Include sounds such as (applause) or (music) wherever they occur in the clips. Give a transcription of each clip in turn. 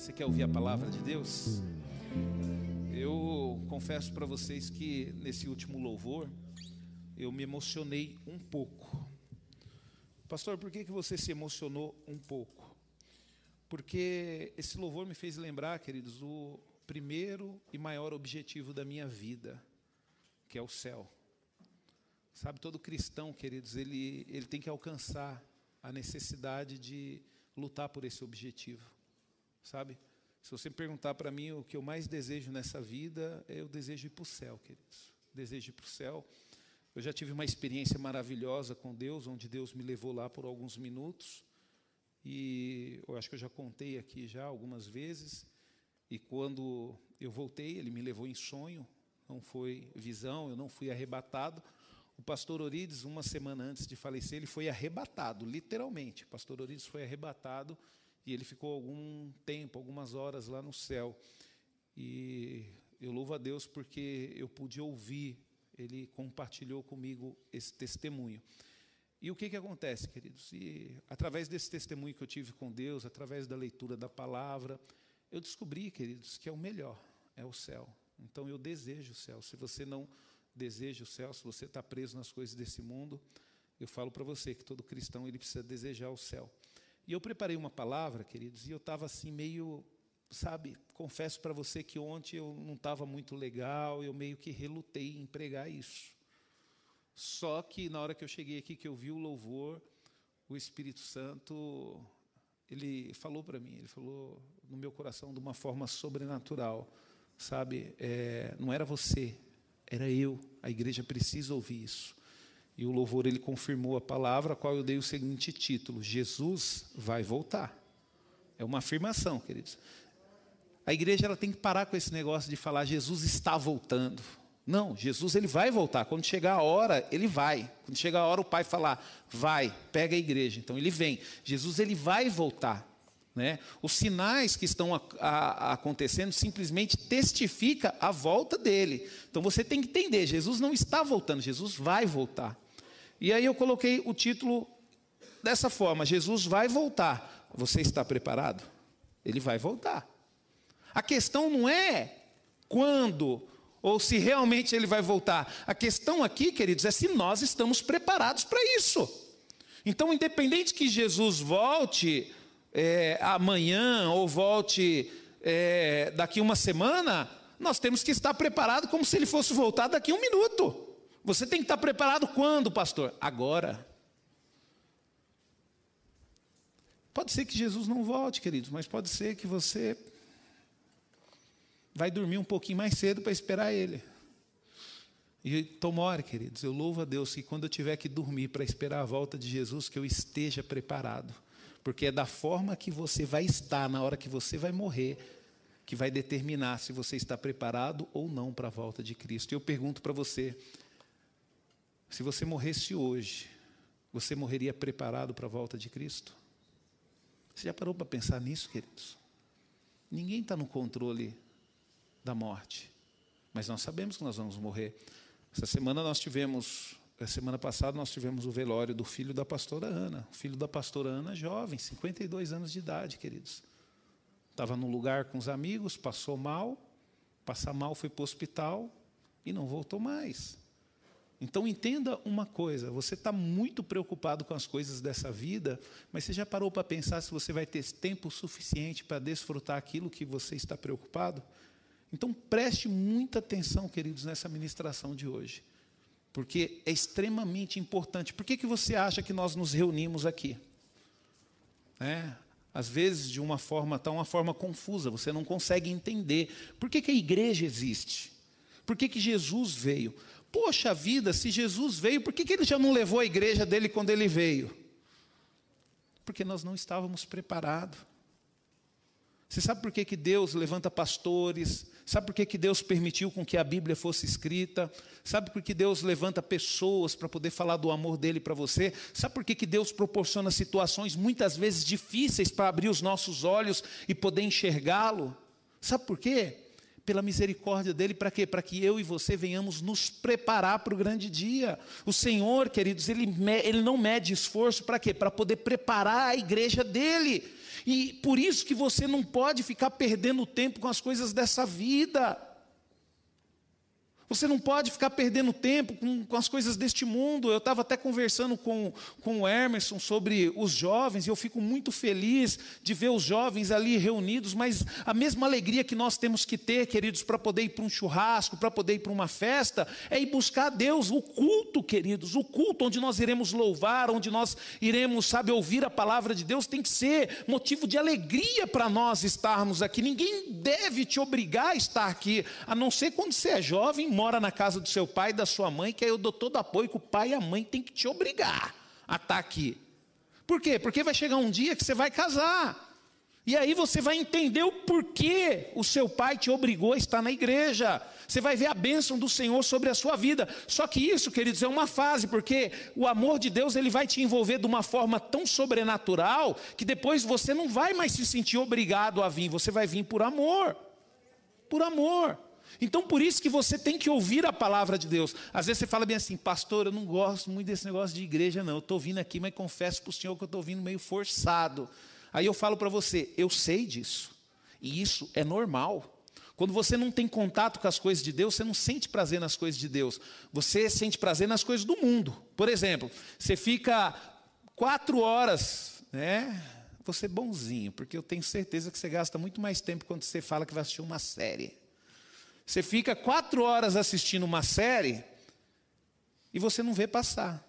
Você quer ouvir a palavra de Deus? Eu confesso para vocês que nesse último louvor eu me emocionei um pouco. Pastor, por que, que você se emocionou um pouco? Porque esse louvor me fez lembrar, queridos, do primeiro e maior objetivo da minha vida, que é o céu. Sabe, todo cristão, queridos, ele, ele tem que alcançar a necessidade de lutar por esse objetivo. Sabe? Se você perguntar para mim o que eu mais desejo nessa vida, é eu desejo ir para o céu, queridos. Desejo ir para o céu. Eu já tive uma experiência maravilhosa com Deus, onde Deus me levou lá por alguns minutos. E eu acho que eu já contei aqui já algumas vezes. E quando eu voltei, ele me levou em sonho, não foi visão, eu não fui arrebatado. O pastor Orides, uma semana antes de falecer, ele foi arrebatado, literalmente. O pastor Orides foi arrebatado e ele ficou algum tempo, algumas horas lá no céu. E eu louvo a Deus porque eu pude ouvir, ele compartilhou comigo esse testemunho. E o que, que acontece, queridos? E através desse testemunho que eu tive com Deus, através da leitura da palavra, eu descobri, queridos, que é o melhor, é o céu. Então eu desejo o céu. Se você não deseja o céu, se você está preso nas coisas desse mundo, eu falo para você que todo cristão ele precisa desejar o céu. E eu preparei uma palavra, queridos, e eu estava assim meio, sabe, confesso para você que ontem eu não estava muito legal, eu meio que relutei em pregar isso. Só que na hora que eu cheguei aqui, que eu vi o louvor, o Espírito Santo, ele falou para mim, ele falou no meu coração de uma forma sobrenatural, sabe? É, não era você, era eu. A igreja precisa ouvir isso. E o louvor ele confirmou a palavra, a qual eu dei o seguinte título: Jesus vai voltar. É uma afirmação, queridos. A igreja ela tem que parar com esse negócio de falar Jesus está voltando. Não, Jesus ele vai voltar. Quando chegar a hora, ele vai. Quando chegar a hora, o Pai falar, vai, pega a igreja. Então ele vem. Jesus ele vai voltar. Né? Os sinais que estão a, a, acontecendo simplesmente testifica a volta dele. Então você tem que entender, Jesus não está voltando, Jesus vai voltar. E aí eu coloquei o título dessa forma: Jesus vai voltar. Você está preparado? Ele vai voltar. A questão não é quando ou se realmente ele vai voltar. A questão aqui, queridos, é se nós estamos preparados para isso. Então, independente que Jesus volte é, amanhã ou volte é, daqui uma semana, nós temos que estar preparados como se ele fosse voltar daqui um minuto. Você tem que estar preparado quando, pastor? Agora. Pode ser que Jesus não volte, queridos, mas pode ser que você vai dormir um pouquinho mais cedo para esperar Ele. E tomore, queridos, eu louvo a Deus que quando eu tiver que dormir para esperar a volta de Jesus, que eu esteja preparado. Porque é da forma que você vai estar na hora que você vai morrer que vai determinar se você está preparado ou não para a volta de Cristo. E eu pergunto para você: se você morresse hoje, você morreria preparado para a volta de Cristo? Você já parou para pensar nisso, queridos? Ninguém está no controle da morte, mas nós sabemos que nós vamos morrer. Essa semana nós tivemos, semana passada nós tivemos o velório do filho da pastora Ana, o filho da pastora Ana, jovem, 52 anos de idade, queridos. Estava num lugar com os amigos, passou mal, passar mal, foi para o hospital e não voltou mais. Então entenda uma coisa: você está muito preocupado com as coisas dessa vida, mas você já parou para pensar se você vai ter tempo suficiente para desfrutar aquilo que você está preocupado? Então preste muita atenção, queridos, nessa ministração de hoje, porque é extremamente importante. Por que, que você acha que nós nos reunimos aqui? É, às vezes de uma forma tão uma forma confusa, você não consegue entender. Por que, que a igreja existe? Por que, que Jesus veio? Poxa vida, se Jesus veio, por que, que ele já não levou a igreja dele quando ele veio? Porque nós não estávamos preparados. Você sabe por que, que Deus levanta pastores? Sabe por que, que Deus permitiu com que a Bíblia fosse escrita? Sabe por que Deus levanta pessoas para poder falar do amor dele para você? Sabe por que, que Deus proporciona situações muitas vezes difíceis para abrir os nossos olhos e poder enxergá-lo? Sabe por quê? Pela misericórdia dele, para quê? Para que eu e você venhamos nos preparar para o grande dia. O Senhor, queridos, ele, ele não mede esforço para quê? Para poder preparar a igreja dele. E por isso que você não pode ficar perdendo tempo com as coisas dessa vida. Você não pode ficar perdendo tempo com, com as coisas deste mundo. Eu estava até conversando com, com o Emerson sobre os jovens, e eu fico muito feliz de ver os jovens ali reunidos, mas a mesma alegria que nós temos que ter, queridos, para poder ir para um churrasco, para poder ir para uma festa, é ir buscar a Deus, o culto, queridos, o culto onde nós iremos louvar, onde nós iremos, sabe, ouvir a palavra de Deus, tem que ser motivo de alegria para nós estarmos aqui. Ninguém deve te obrigar a estar aqui, a não ser quando você é jovem, mora na casa do seu pai e da sua mãe, que aí eu dou todo apoio que o pai e a mãe têm que te obrigar a estar aqui. Por quê? Porque vai chegar um dia que você vai casar. E aí você vai entender o porquê o seu pai te obrigou a estar na igreja. Você vai ver a bênção do Senhor sobre a sua vida. Só que isso, queridos, é uma fase, porque o amor de Deus ele vai te envolver de uma forma tão sobrenatural que depois você não vai mais se sentir obrigado a vir, você vai vir por amor. Por amor. Então, por isso que você tem que ouvir a palavra de Deus. Às vezes você fala bem assim, pastor, eu não gosto muito desse negócio de igreja, não. Eu estou vindo aqui, mas confesso para o Senhor que eu estou vindo meio forçado. Aí eu falo para você, eu sei disso. E isso é normal. Quando você não tem contato com as coisas de Deus, você não sente prazer nas coisas de Deus. Você sente prazer nas coisas do mundo. Por exemplo, você fica quatro horas, né? Você é bonzinho, porque eu tenho certeza que você gasta muito mais tempo quando você fala que vai assistir uma série. Você fica quatro horas assistindo uma série e você não vê passar.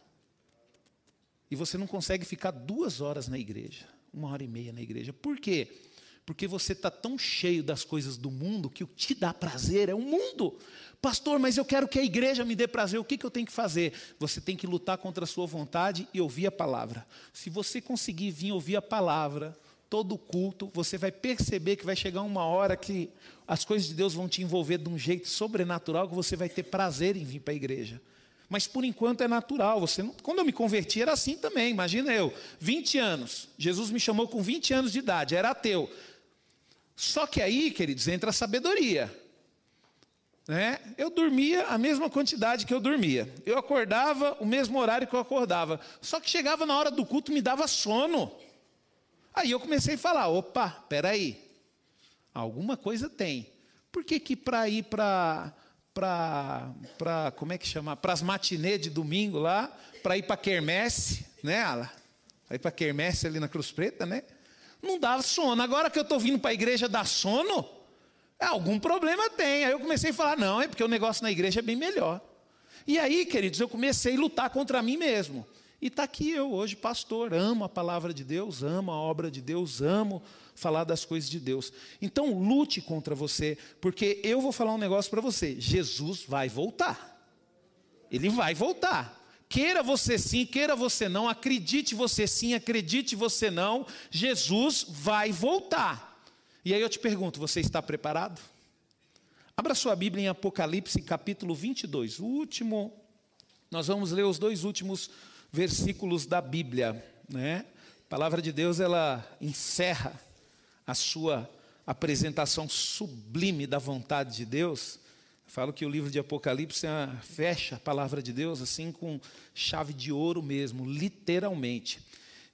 E você não consegue ficar duas horas na igreja, uma hora e meia na igreja. Por quê? Porque você está tão cheio das coisas do mundo que o que te dá prazer é o mundo. Pastor, mas eu quero que a igreja me dê prazer, o que, que eu tenho que fazer? Você tem que lutar contra a sua vontade e ouvir a palavra. Se você conseguir vir ouvir a palavra, todo culto, você vai perceber que vai chegar uma hora que as coisas de Deus vão te envolver de um jeito sobrenatural que você vai ter prazer em vir para a igreja. Mas por enquanto é natural. Você não, quando eu me converti era assim também. Imagina eu, 20 anos. Jesus me chamou com 20 anos de idade, era ateu. Só que aí, queridos, entra a sabedoria. Né? Eu dormia a mesma quantidade que eu dormia. Eu acordava o mesmo horário que eu acordava. Só que chegava na hora do culto me dava sono. Aí eu comecei a falar: opa, peraí, alguma coisa tem. Por que, que para ir para para como é que chama? Para as matinê de domingo lá, para ir para quermesse, né, Ala? Para ir para quermesse ali na Cruz Preta, né? Não dava sono. Agora que eu estou vindo para a igreja dar sono, algum problema tem. Aí eu comecei a falar: não, é porque o negócio na igreja é bem melhor. E aí, queridos, eu comecei a lutar contra mim mesmo. E está aqui eu hoje, pastor, amo a palavra de Deus, amo a obra de Deus, amo falar das coisas de Deus. Então lute contra você, porque eu vou falar um negócio para você: Jesus vai voltar. Ele vai voltar. Queira você sim, queira você não, acredite você sim, acredite você não, Jesus vai voltar. E aí eu te pergunto: você está preparado? Abra sua Bíblia em Apocalipse capítulo 22, o último. Nós vamos ler os dois últimos versículos da Bíblia, né? A palavra de Deus ela encerra a sua apresentação sublime da vontade de Deus. Eu falo que o livro de Apocalipse é fecha a palavra de Deus assim com chave de ouro mesmo, literalmente.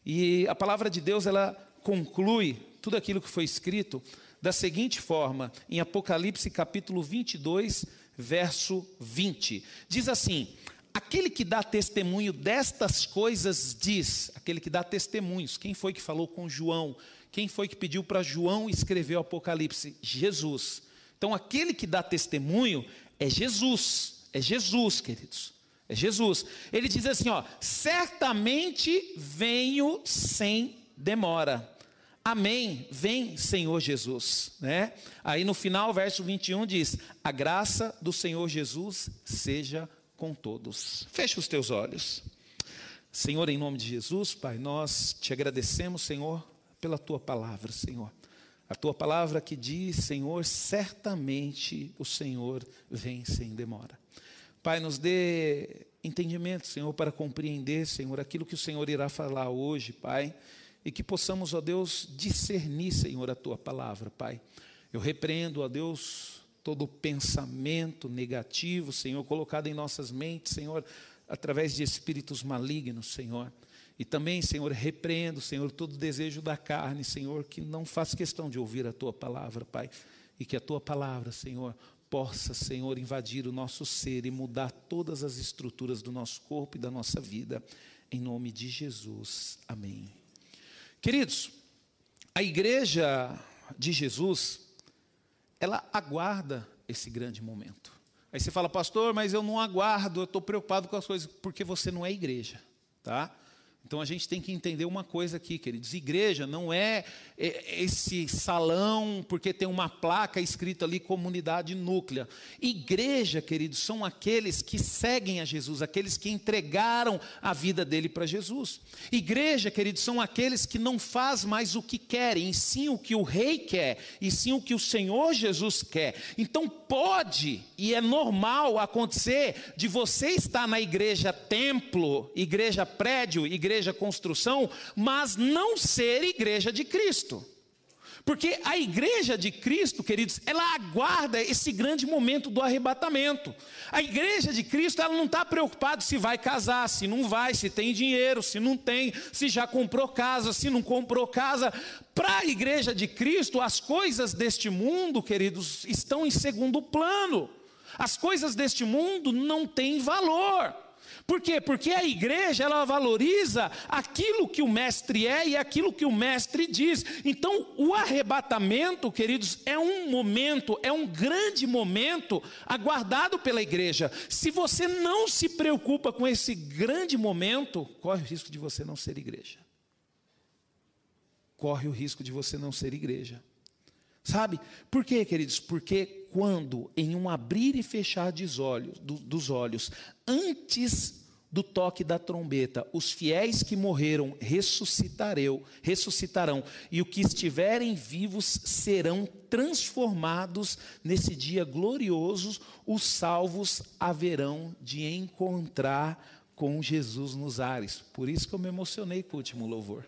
E a palavra de Deus ela conclui tudo aquilo que foi escrito da seguinte forma, em Apocalipse capítulo 22, verso 20. Diz assim: Aquele que dá testemunho destas coisas diz, aquele que dá testemunhos, quem foi que falou com João? Quem foi que pediu para João escrever o Apocalipse? Jesus. Então, aquele que dá testemunho é Jesus, é Jesus, queridos. É Jesus. Ele diz assim, ó: "Certamente venho sem demora". Amém. Vem, Senhor Jesus, né? Aí no final, verso 21 diz: "A graça do Senhor Jesus seja com todos. Feche os teus olhos. Senhor, em nome de Jesus, Pai, nós te agradecemos, Senhor, pela tua palavra, Senhor. A tua palavra que diz, Senhor, certamente o Senhor vem sem demora. Pai, nos dê entendimento, Senhor, para compreender, Senhor, aquilo que o Senhor irá falar hoje, Pai, e que possamos, ó Deus, discernir, Senhor, a tua palavra, Pai. Eu repreendo, ó Deus, todo pensamento negativo, Senhor, colocado em nossas mentes, Senhor, através de espíritos malignos, Senhor. E também, Senhor, repreendo, Senhor, todo desejo da carne, Senhor, que não faz questão de ouvir a tua palavra, Pai. E que a tua palavra, Senhor, possa, Senhor, invadir o nosso ser e mudar todas as estruturas do nosso corpo e da nossa vida. Em nome de Jesus. Amém. Queridos, a igreja de Jesus, ela aguarda esse grande momento. Aí você fala, pastor, mas eu não aguardo, eu estou preocupado com as coisas, porque você não é igreja, tá? Então a gente tem que entender uma coisa aqui, queridos: igreja não é, é esse salão porque tem uma placa escrita ali comunidade núclea. Igreja, queridos, são aqueles que seguem a Jesus, aqueles que entregaram a vida dele para Jesus. Igreja, queridos, são aqueles que não faz mais o que querem, sim o que o rei quer, e sim o que o Senhor Jesus quer. Então pode e é normal acontecer de você estar na igreja templo, igreja prédio, igreja igreja construção, mas não ser igreja de Cristo. Porque a igreja de Cristo, queridos, ela aguarda esse grande momento do arrebatamento. A igreja de Cristo, ela não está preocupada se vai casar, se não vai, se tem dinheiro, se não tem, se já comprou casa, se não comprou casa. Para a igreja de Cristo, as coisas deste mundo, queridos, estão em segundo plano. As coisas deste mundo não têm valor. Por quê? Porque a igreja ela valoriza aquilo que o mestre é e aquilo que o mestre diz. Então, o arrebatamento, queridos, é um momento, é um grande momento aguardado pela igreja. Se você não se preocupa com esse grande momento, corre o risco de você não ser igreja. Corre o risco de você não ser igreja. Sabe? Por quê, queridos? Porque quando, em um abrir e fechar olhos, do, dos olhos, antes do toque da trombeta, os fiéis que morreram ressuscitarão, ressuscitarão, e os que estiverem vivos serão transformados nesse dia glorioso, os salvos haverão de encontrar com Jesus nos ares. Por isso que eu me emocionei com o último louvor.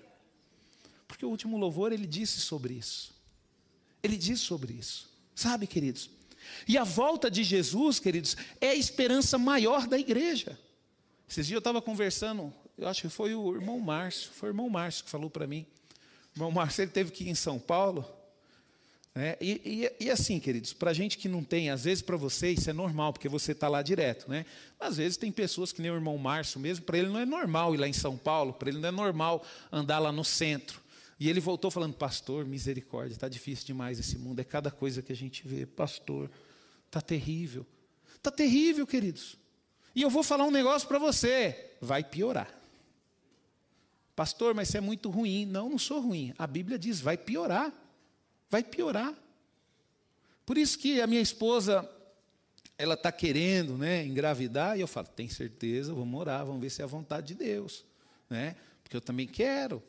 Porque o último louvor ele disse sobre isso. Ele diz sobre isso. Sabe, queridos? E a volta de Jesus, queridos, é a esperança maior da igreja. Esses dias eu estava conversando, eu acho que foi o irmão Márcio, foi o irmão Márcio que falou para mim. O irmão Márcio ele teve que ir em São Paulo. Né? E, e, e, assim, queridos, para gente que não tem, às vezes para você isso é normal, porque você está lá direto, né? Às vezes tem pessoas que nem o irmão Márcio mesmo, para ele não é normal ir lá em São Paulo, para ele não é normal andar lá no centro. E ele voltou falando, pastor, misericórdia, está difícil demais esse mundo, é cada coisa que a gente vê, pastor, está terrível. Está terrível, queridos. E eu vou falar um negócio para você, vai piorar. Pastor, mas isso é muito ruim. Não, não sou ruim. A Bíblia diz, vai piorar. Vai piorar. Por isso que a minha esposa, ela está querendo né, engravidar, e eu falo, tem certeza, vamos orar, vamos ver se é a vontade de Deus. Né? Porque eu também quero.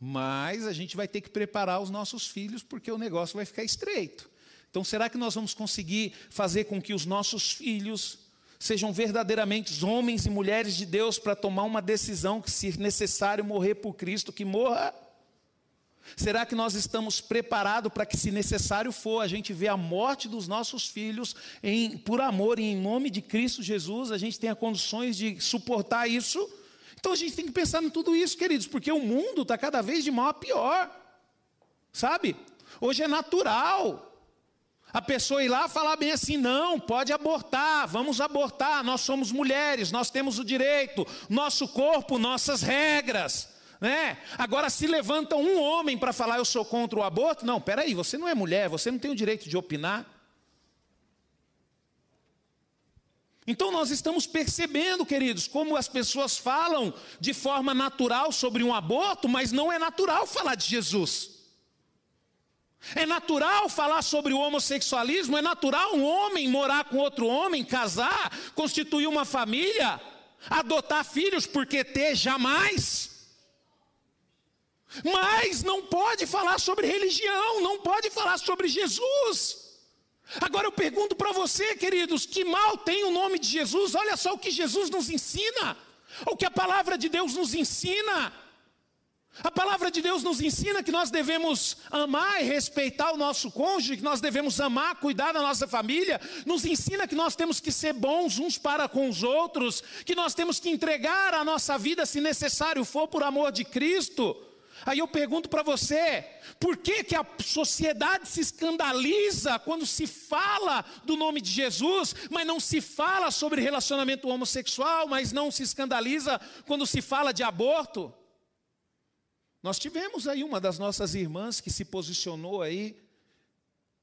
Mas a gente vai ter que preparar os nossos filhos porque o negócio vai ficar estreito. Então, será que nós vamos conseguir fazer com que os nossos filhos sejam verdadeiramente homens e mulheres de Deus para tomar uma decisão que, se necessário morrer por Cristo, que morra? Será que nós estamos preparados para que, se necessário for, a gente vê a morte dos nossos filhos em, por amor e em nome de Cristo Jesus, a gente tenha condições de suportar isso? Então a gente tem que pensar em tudo isso, queridos, porque o mundo está cada vez de mal a pior. Sabe? Hoje é natural. A pessoa ir lá falar bem assim: não, pode abortar, vamos abortar, nós somos mulheres, nós temos o direito, nosso corpo, nossas regras. Né? Agora, se levanta um homem para falar eu sou contra o aborto, não, peraí, você não é mulher, você não tem o direito de opinar. Então nós estamos percebendo, queridos, como as pessoas falam de forma natural sobre um aborto, mas não é natural falar de Jesus. É natural falar sobre o homossexualismo, é natural um homem morar com outro homem, casar, constituir uma família, adotar filhos, porque ter jamais. Mas não pode falar sobre religião, não pode falar sobre Jesus. Agora eu pergunto para você, queridos, que mal tem o nome de Jesus? Olha só o que Jesus nos ensina, o que a palavra de Deus nos ensina. A palavra de Deus nos ensina que nós devemos amar e respeitar o nosso cônjuge, que nós devemos amar, cuidar da nossa família, nos ensina que nós temos que ser bons uns para com os outros, que nós temos que entregar a nossa vida, se necessário for, por amor de Cristo. Aí eu pergunto para você, por que, que a sociedade se escandaliza quando se fala do nome de Jesus, mas não se fala sobre relacionamento homossexual, mas não se escandaliza quando se fala de aborto? Nós tivemos aí uma das nossas irmãs que se posicionou aí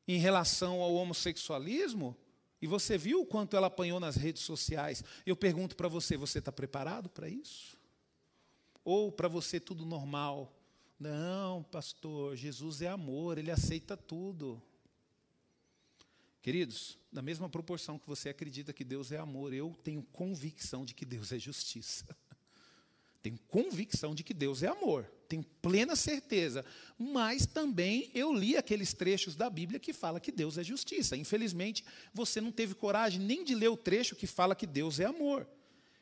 em relação ao homossexualismo, e você viu o quanto ela apanhou nas redes sociais. Eu pergunto para você: você está preparado para isso? Ou para você tudo normal? Não, pastor, Jesus é amor, ele aceita tudo. Queridos, na mesma proporção que você acredita que Deus é amor, eu tenho convicção de que Deus é justiça. (laughs) Tenho convicção de que Deus é amor, tenho plena certeza. Mas também eu li aqueles trechos da Bíblia que fala que Deus é justiça. Infelizmente, você não teve coragem nem de ler o trecho que fala que Deus é amor.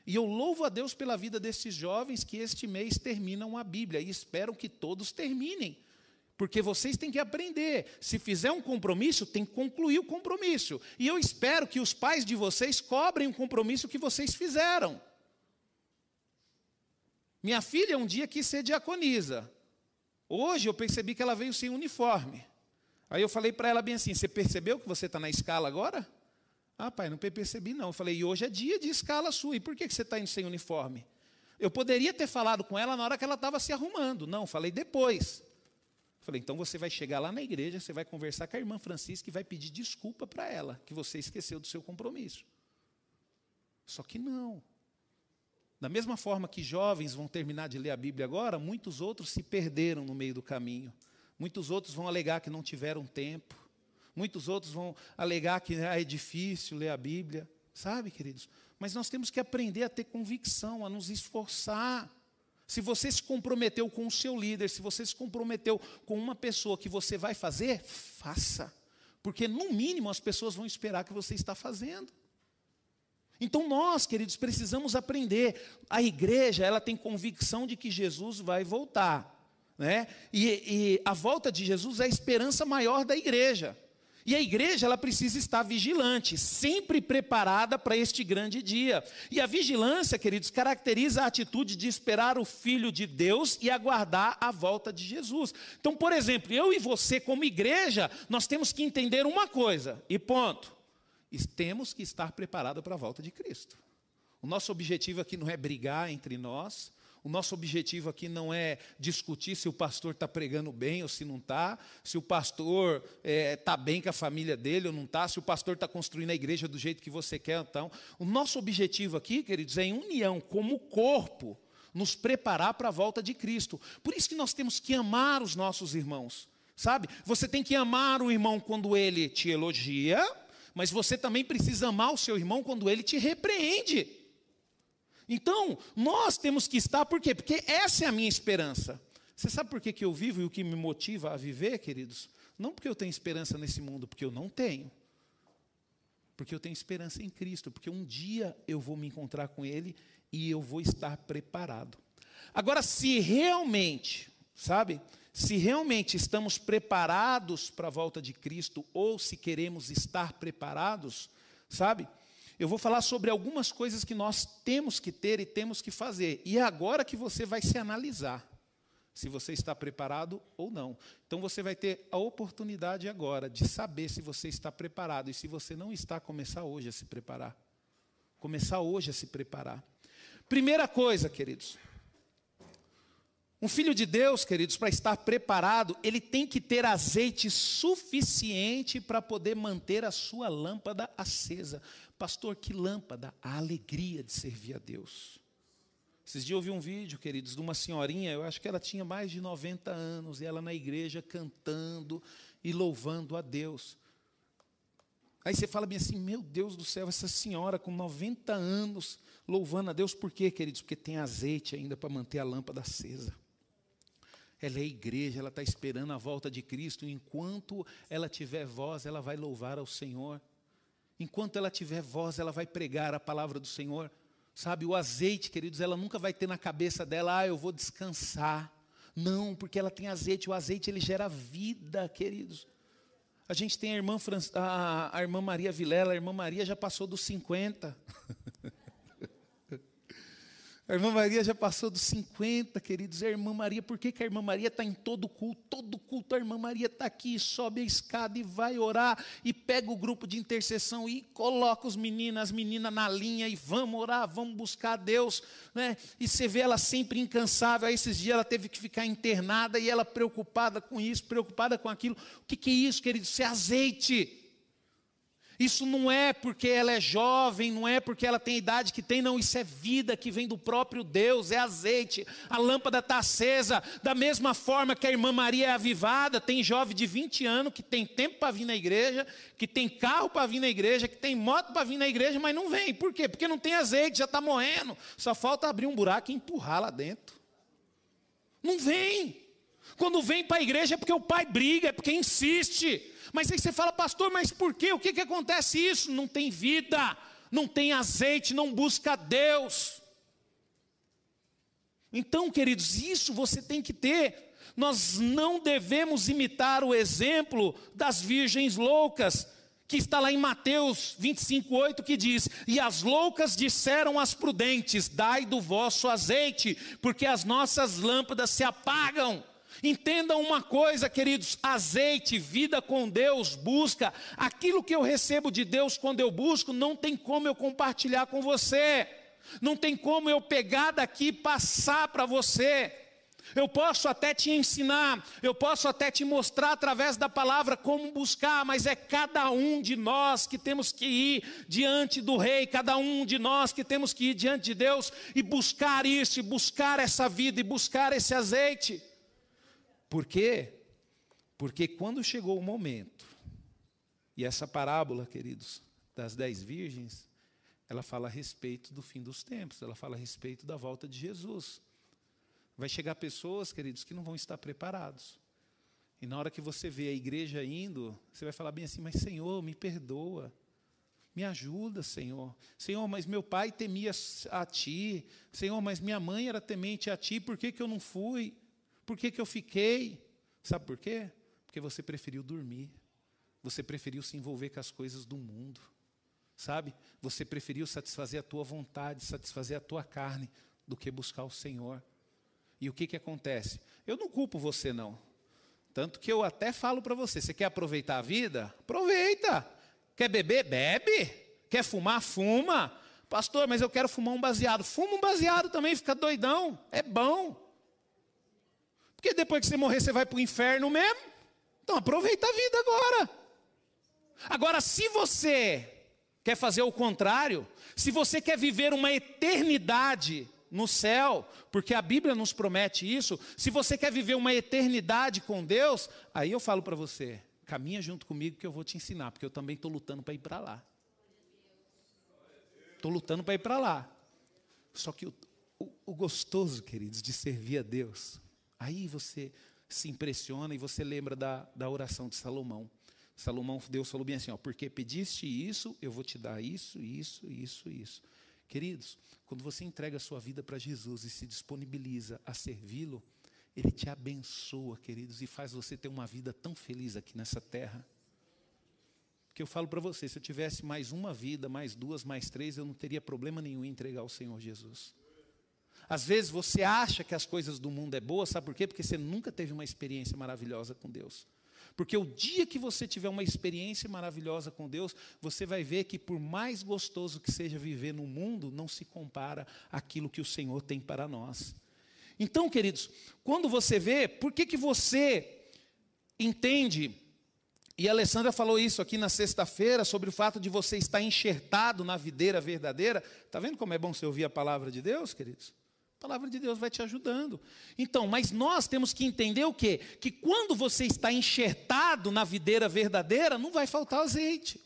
E eu louvo a Deus pela vida desses jovens que este mês terminam a Bíblia e espero que todos terminem. Porque vocês têm que aprender. Se fizer um compromisso, tem que concluir o compromisso. E eu espero que os pais de vocês cobrem o compromisso que vocês fizeram. Minha filha um dia quis ser diaconisa. Hoje eu percebi que ela veio sem uniforme. Aí eu falei para ela bem assim: Você percebeu que você está na escala agora? Ah, pai, não percebi não. Eu falei, e hoje é dia de escala sua, e por que você está indo sem uniforme? Eu poderia ter falado com ela na hora que ela estava se arrumando. Não, falei depois. Falei, então você vai chegar lá na igreja, você vai conversar com a irmã Francisca e vai pedir desculpa para ela, que você esqueceu do seu compromisso. Só que não. Da mesma forma que jovens vão terminar de ler a Bíblia agora, muitos outros se perderam no meio do caminho. Muitos outros vão alegar que não tiveram tempo. Muitos outros vão alegar que ah, é difícil ler a Bíblia, sabe, queridos? Mas nós temos que aprender a ter convicção, a nos esforçar. Se você se comprometeu com o seu líder, se você se comprometeu com uma pessoa que você vai fazer, faça. Porque, no mínimo, as pessoas vão esperar que você está fazendo. Então nós, queridos, precisamos aprender. A igreja, ela tem convicção de que Jesus vai voltar. Né? E, e a volta de Jesus é a esperança maior da igreja. E a igreja ela precisa estar vigilante, sempre preparada para este grande dia. E a vigilância, queridos, caracteriza a atitude de esperar o Filho de Deus e aguardar a volta de Jesus. Então, por exemplo, eu e você, como igreja, nós temos que entender uma coisa, e ponto. Temos que estar preparados para a volta de Cristo. O nosso objetivo aqui não é brigar entre nós, o nosso objetivo aqui não é discutir se o pastor está pregando bem ou se não está, se o pastor está é, tá bem com a família dele ou não está, se o pastor está construindo a igreja do jeito que você quer. Então, o nosso objetivo aqui, queridos, é em união, como corpo, nos preparar para a volta de Cristo. Por isso que nós temos que amar os nossos irmãos. Sabe? Você tem que amar o irmão quando ele te elogia, mas você também precisa amar o seu irmão quando ele te repreende. Então, nós temos que estar, por quê? Porque essa é a minha esperança. Você sabe por que, que eu vivo e o que me motiva a viver, queridos? Não porque eu tenho esperança nesse mundo, porque eu não tenho. Porque eu tenho esperança em Cristo, porque um dia eu vou me encontrar com Ele e eu vou estar preparado. Agora, se realmente, sabe, se realmente estamos preparados para a volta de Cristo, ou se queremos estar preparados, sabe, eu vou falar sobre algumas coisas que nós temos que ter e temos que fazer. E é agora que você vai se analisar se você está preparado ou não. Então você vai ter a oportunidade agora de saber se você está preparado e se você não está, começar hoje a se preparar. Começar hoje a se preparar. Primeira coisa, queridos. Um filho de Deus, queridos, para estar preparado, ele tem que ter azeite suficiente para poder manter a sua lâmpada acesa. Pastor, que lâmpada? A alegria de servir a Deus. Esses dias eu vi um vídeo, queridos, de uma senhorinha, eu acho que ela tinha mais de 90 anos, e ela na igreja cantando e louvando a Deus. Aí você fala bem assim: meu Deus do céu, essa senhora com 90 anos louvando a Deus, por quê, queridos? Porque tem azeite ainda para manter a lâmpada acesa. Ela é igreja, ela está esperando a volta de Cristo, enquanto ela tiver voz, ela vai louvar ao Senhor. Enquanto ela tiver voz, ela vai pregar a palavra do Senhor. Sabe, o azeite, queridos, ela nunca vai ter na cabeça dela, ah, eu vou descansar. Não, porque ela tem azeite. O azeite ele gera vida, queridos. A gente tem a irmã, Fran... a, a irmã Maria Vilela, a irmã Maria já passou dos 50. (laughs) A irmã Maria já passou dos 50, queridos. A irmã Maria, por que, que a irmã Maria está em todo culto? Todo culto a irmã Maria está aqui, sobe a escada e vai orar, e pega o grupo de intercessão e coloca os meninos, as meninas na linha e vamos orar, vamos buscar a Deus. Né? E você vê ela sempre incansável. Aí esses dias ela teve que ficar internada e ela preocupada com isso, preocupada com aquilo. O que, que é isso, queridos? Isso é azeite. Isso não é porque ela é jovem, não é porque ela tem a idade que tem, não. Isso é vida que vem do próprio Deus, é azeite. A lâmpada está acesa. Da mesma forma que a irmã Maria é avivada, tem jovem de 20 anos que tem tempo para vir na igreja, que tem carro para vir na igreja, que tem moto para vir na igreja, mas não vem. Por quê? Porque não tem azeite, já está morrendo. Só falta abrir um buraco e empurrar lá dentro. Não vem. Quando vem para a igreja é porque o pai briga, é porque insiste. Mas aí você fala, pastor, mas por quê? O que, que acontece isso? Não tem vida, não tem azeite, não busca Deus. Então, queridos, isso você tem que ter. Nós não devemos imitar o exemplo das virgens loucas, que está lá em Mateus 25:8 que diz: "E as loucas disseram às prudentes: Dai do vosso azeite, porque as nossas lâmpadas se apagam." Entendam uma coisa, queridos: azeite, vida com Deus, busca. Aquilo que eu recebo de Deus quando eu busco, não tem como eu compartilhar com você, não tem como eu pegar daqui e passar para você. Eu posso até te ensinar, eu posso até te mostrar através da palavra como buscar, mas é cada um de nós que temos que ir diante do Rei, cada um de nós que temos que ir diante de Deus e buscar isso, e buscar essa vida, e buscar esse azeite. Por quê? Porque quando chegou o momento, e essa parábola, queridos, das dez virgens, ela fala a respeito do fim dos tempos, ela fala a respeito da volta de Jesus. Vai chegar pessoas, queridos, que não vão estar preparados. E na hora que você vê a igreja indo, você vai falar bem assim: Mas Senhor, me perdoa. Me ajuda, Senhor. Senhor, mas meu pai temia a Ti. Senhor, mas minha mãe era temente a Ti. Por que, que eu não fui? Por que, que eu fiquei? Sabe por quê? Porque você preferiu dormir. Você preferiu se envolver com as coisas do mundo. Sabe? Você preferiu satisfazer a tua vontade, satisfazer a tua carne, do que buscar o Senhor. E o que, que acontece? Eu não culpo você, não. Tanto que eu até falo para você: você quer aproveitar a vida? Aproveita. Quer beber? Bebe. Quer fumar? Fuma. Pastor, mas eu quero fumar um baseado. Fuma um baseado também, fica doidão. É bom. Porque depois que você morrer, você vai para o inferno mesmo. Então aproveita a vida agora. Agora, se você quer fazer o contrário, se você quer viver uma eternidade no céu, porque a Bíblia nos promete isso, se você quer viver uma eternidade com Deus, aí eu falo para você, caminha junto comigo que eu vou te ensinar, porque eu também estou lutando para ir para lá. Estou lutando para ir para lá. Só que o, o, o gostoso, queridos, de servir a Deus, Aí você se impressiona e você lembra da, da oração de Salomão. Salomão, Deus falou bem assim: ó, porque pediste isso, eu vou te dar isso, isso, isso, isso. Queridos, quando você entrega a sua vida para Jesus e se disponibiliza a servi-lo, Ele te abençoa, queridos, e faz você ter uma vida tão feliz aqui nessa terra. Que eu falo para você, se eu tivesse mais uma vida, mais duas, mais três, eu não teria problema nenhum em entregar ao Senhor Jesus. Às vezes você acha que as coisas do mundo é boa, sabe por quê? Porque você nunca teve uma experiência maravilhosa com Deus. Porque o dia que você tiver uma experiência maravilhosa com Deus, você vai ver que por mais gostoso que seja viver no mundo, não se compara àquilo que o Senhor tem para nós. Então, queridos, quando você vê, por que, que você entende, e a Alessandra falou isso aqui na sexta-feira, sobre o fato de você estar enxertado na videira verdadeira, está vendo como é bom você ouvir a palavra de Deus, queridos? Palavra de Deus vai te ajudando. Então, mas nós temos que entender o quê? Que quando você está enxertado na videira verdadeira, não vai faltar azeite.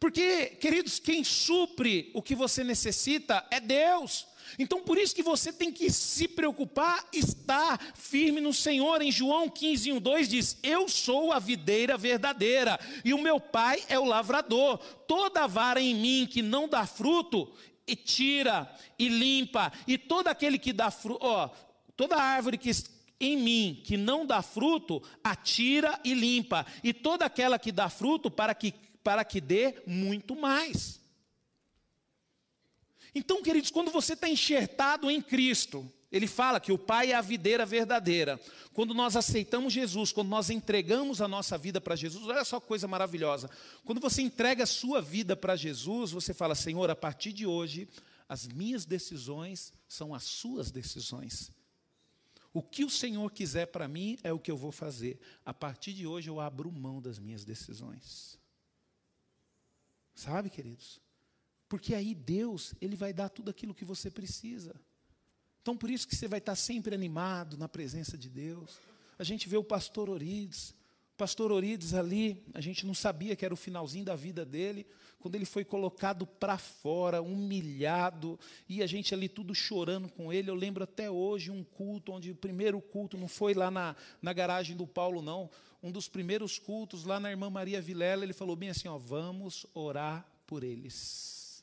Porque, queridos, quem supre o que você necessita é Deus. Então, por isso que você tem que se preocupar, estar firme no Senhor. Em João 15, 1, 2 diz: Eu sou a videira verdadeira, e o meu pai é o lavrador. Toda vara em mim que não dá fruto, e tira e limpa, e todo aquele que dá fruto, toda árvore que, em mim que não dá fruto, atira e limpa, e toda aquela que dá fruto, para que, para que dê muito mais. Então, queridos, quando você está enxertado em Cristo, ele fala que o Pai é a videira verdadeira. Quando nós aceitamos Jesus, quando nós entregamos a nossa vida para Jesus, olha só que coisa maravilhosa. Quando você entrega a sua vida para Jesus, você fala: Senhor, a partir de hoje, as minhas decisões são as suas decisões. O que o Senhor quiser para mim é o que eu vou fazer. A partir de hoje eu abro mão das minhas decisões. Sabe, queridos? Porque aí Deus, ele vai dar tudo aquilo que você precisa. Então por isso que você vai estar sempre animado na presença de Deus. A gente vê o pastor Orides, o pastor Orides ali, a gente não sabia que era o finalzinho da vida dele, quando ele foi colocado para fora, humilhado, e a gente ali tudo chorando com ele. Eu lembro até hoje um culto, onde o primeiro culto não foi lá na, na garagem do Paulo, não. Um dos primeiros cultos, lá na irmã Maria Vilela, ele falou bem assim: ó, vamos orar por eles.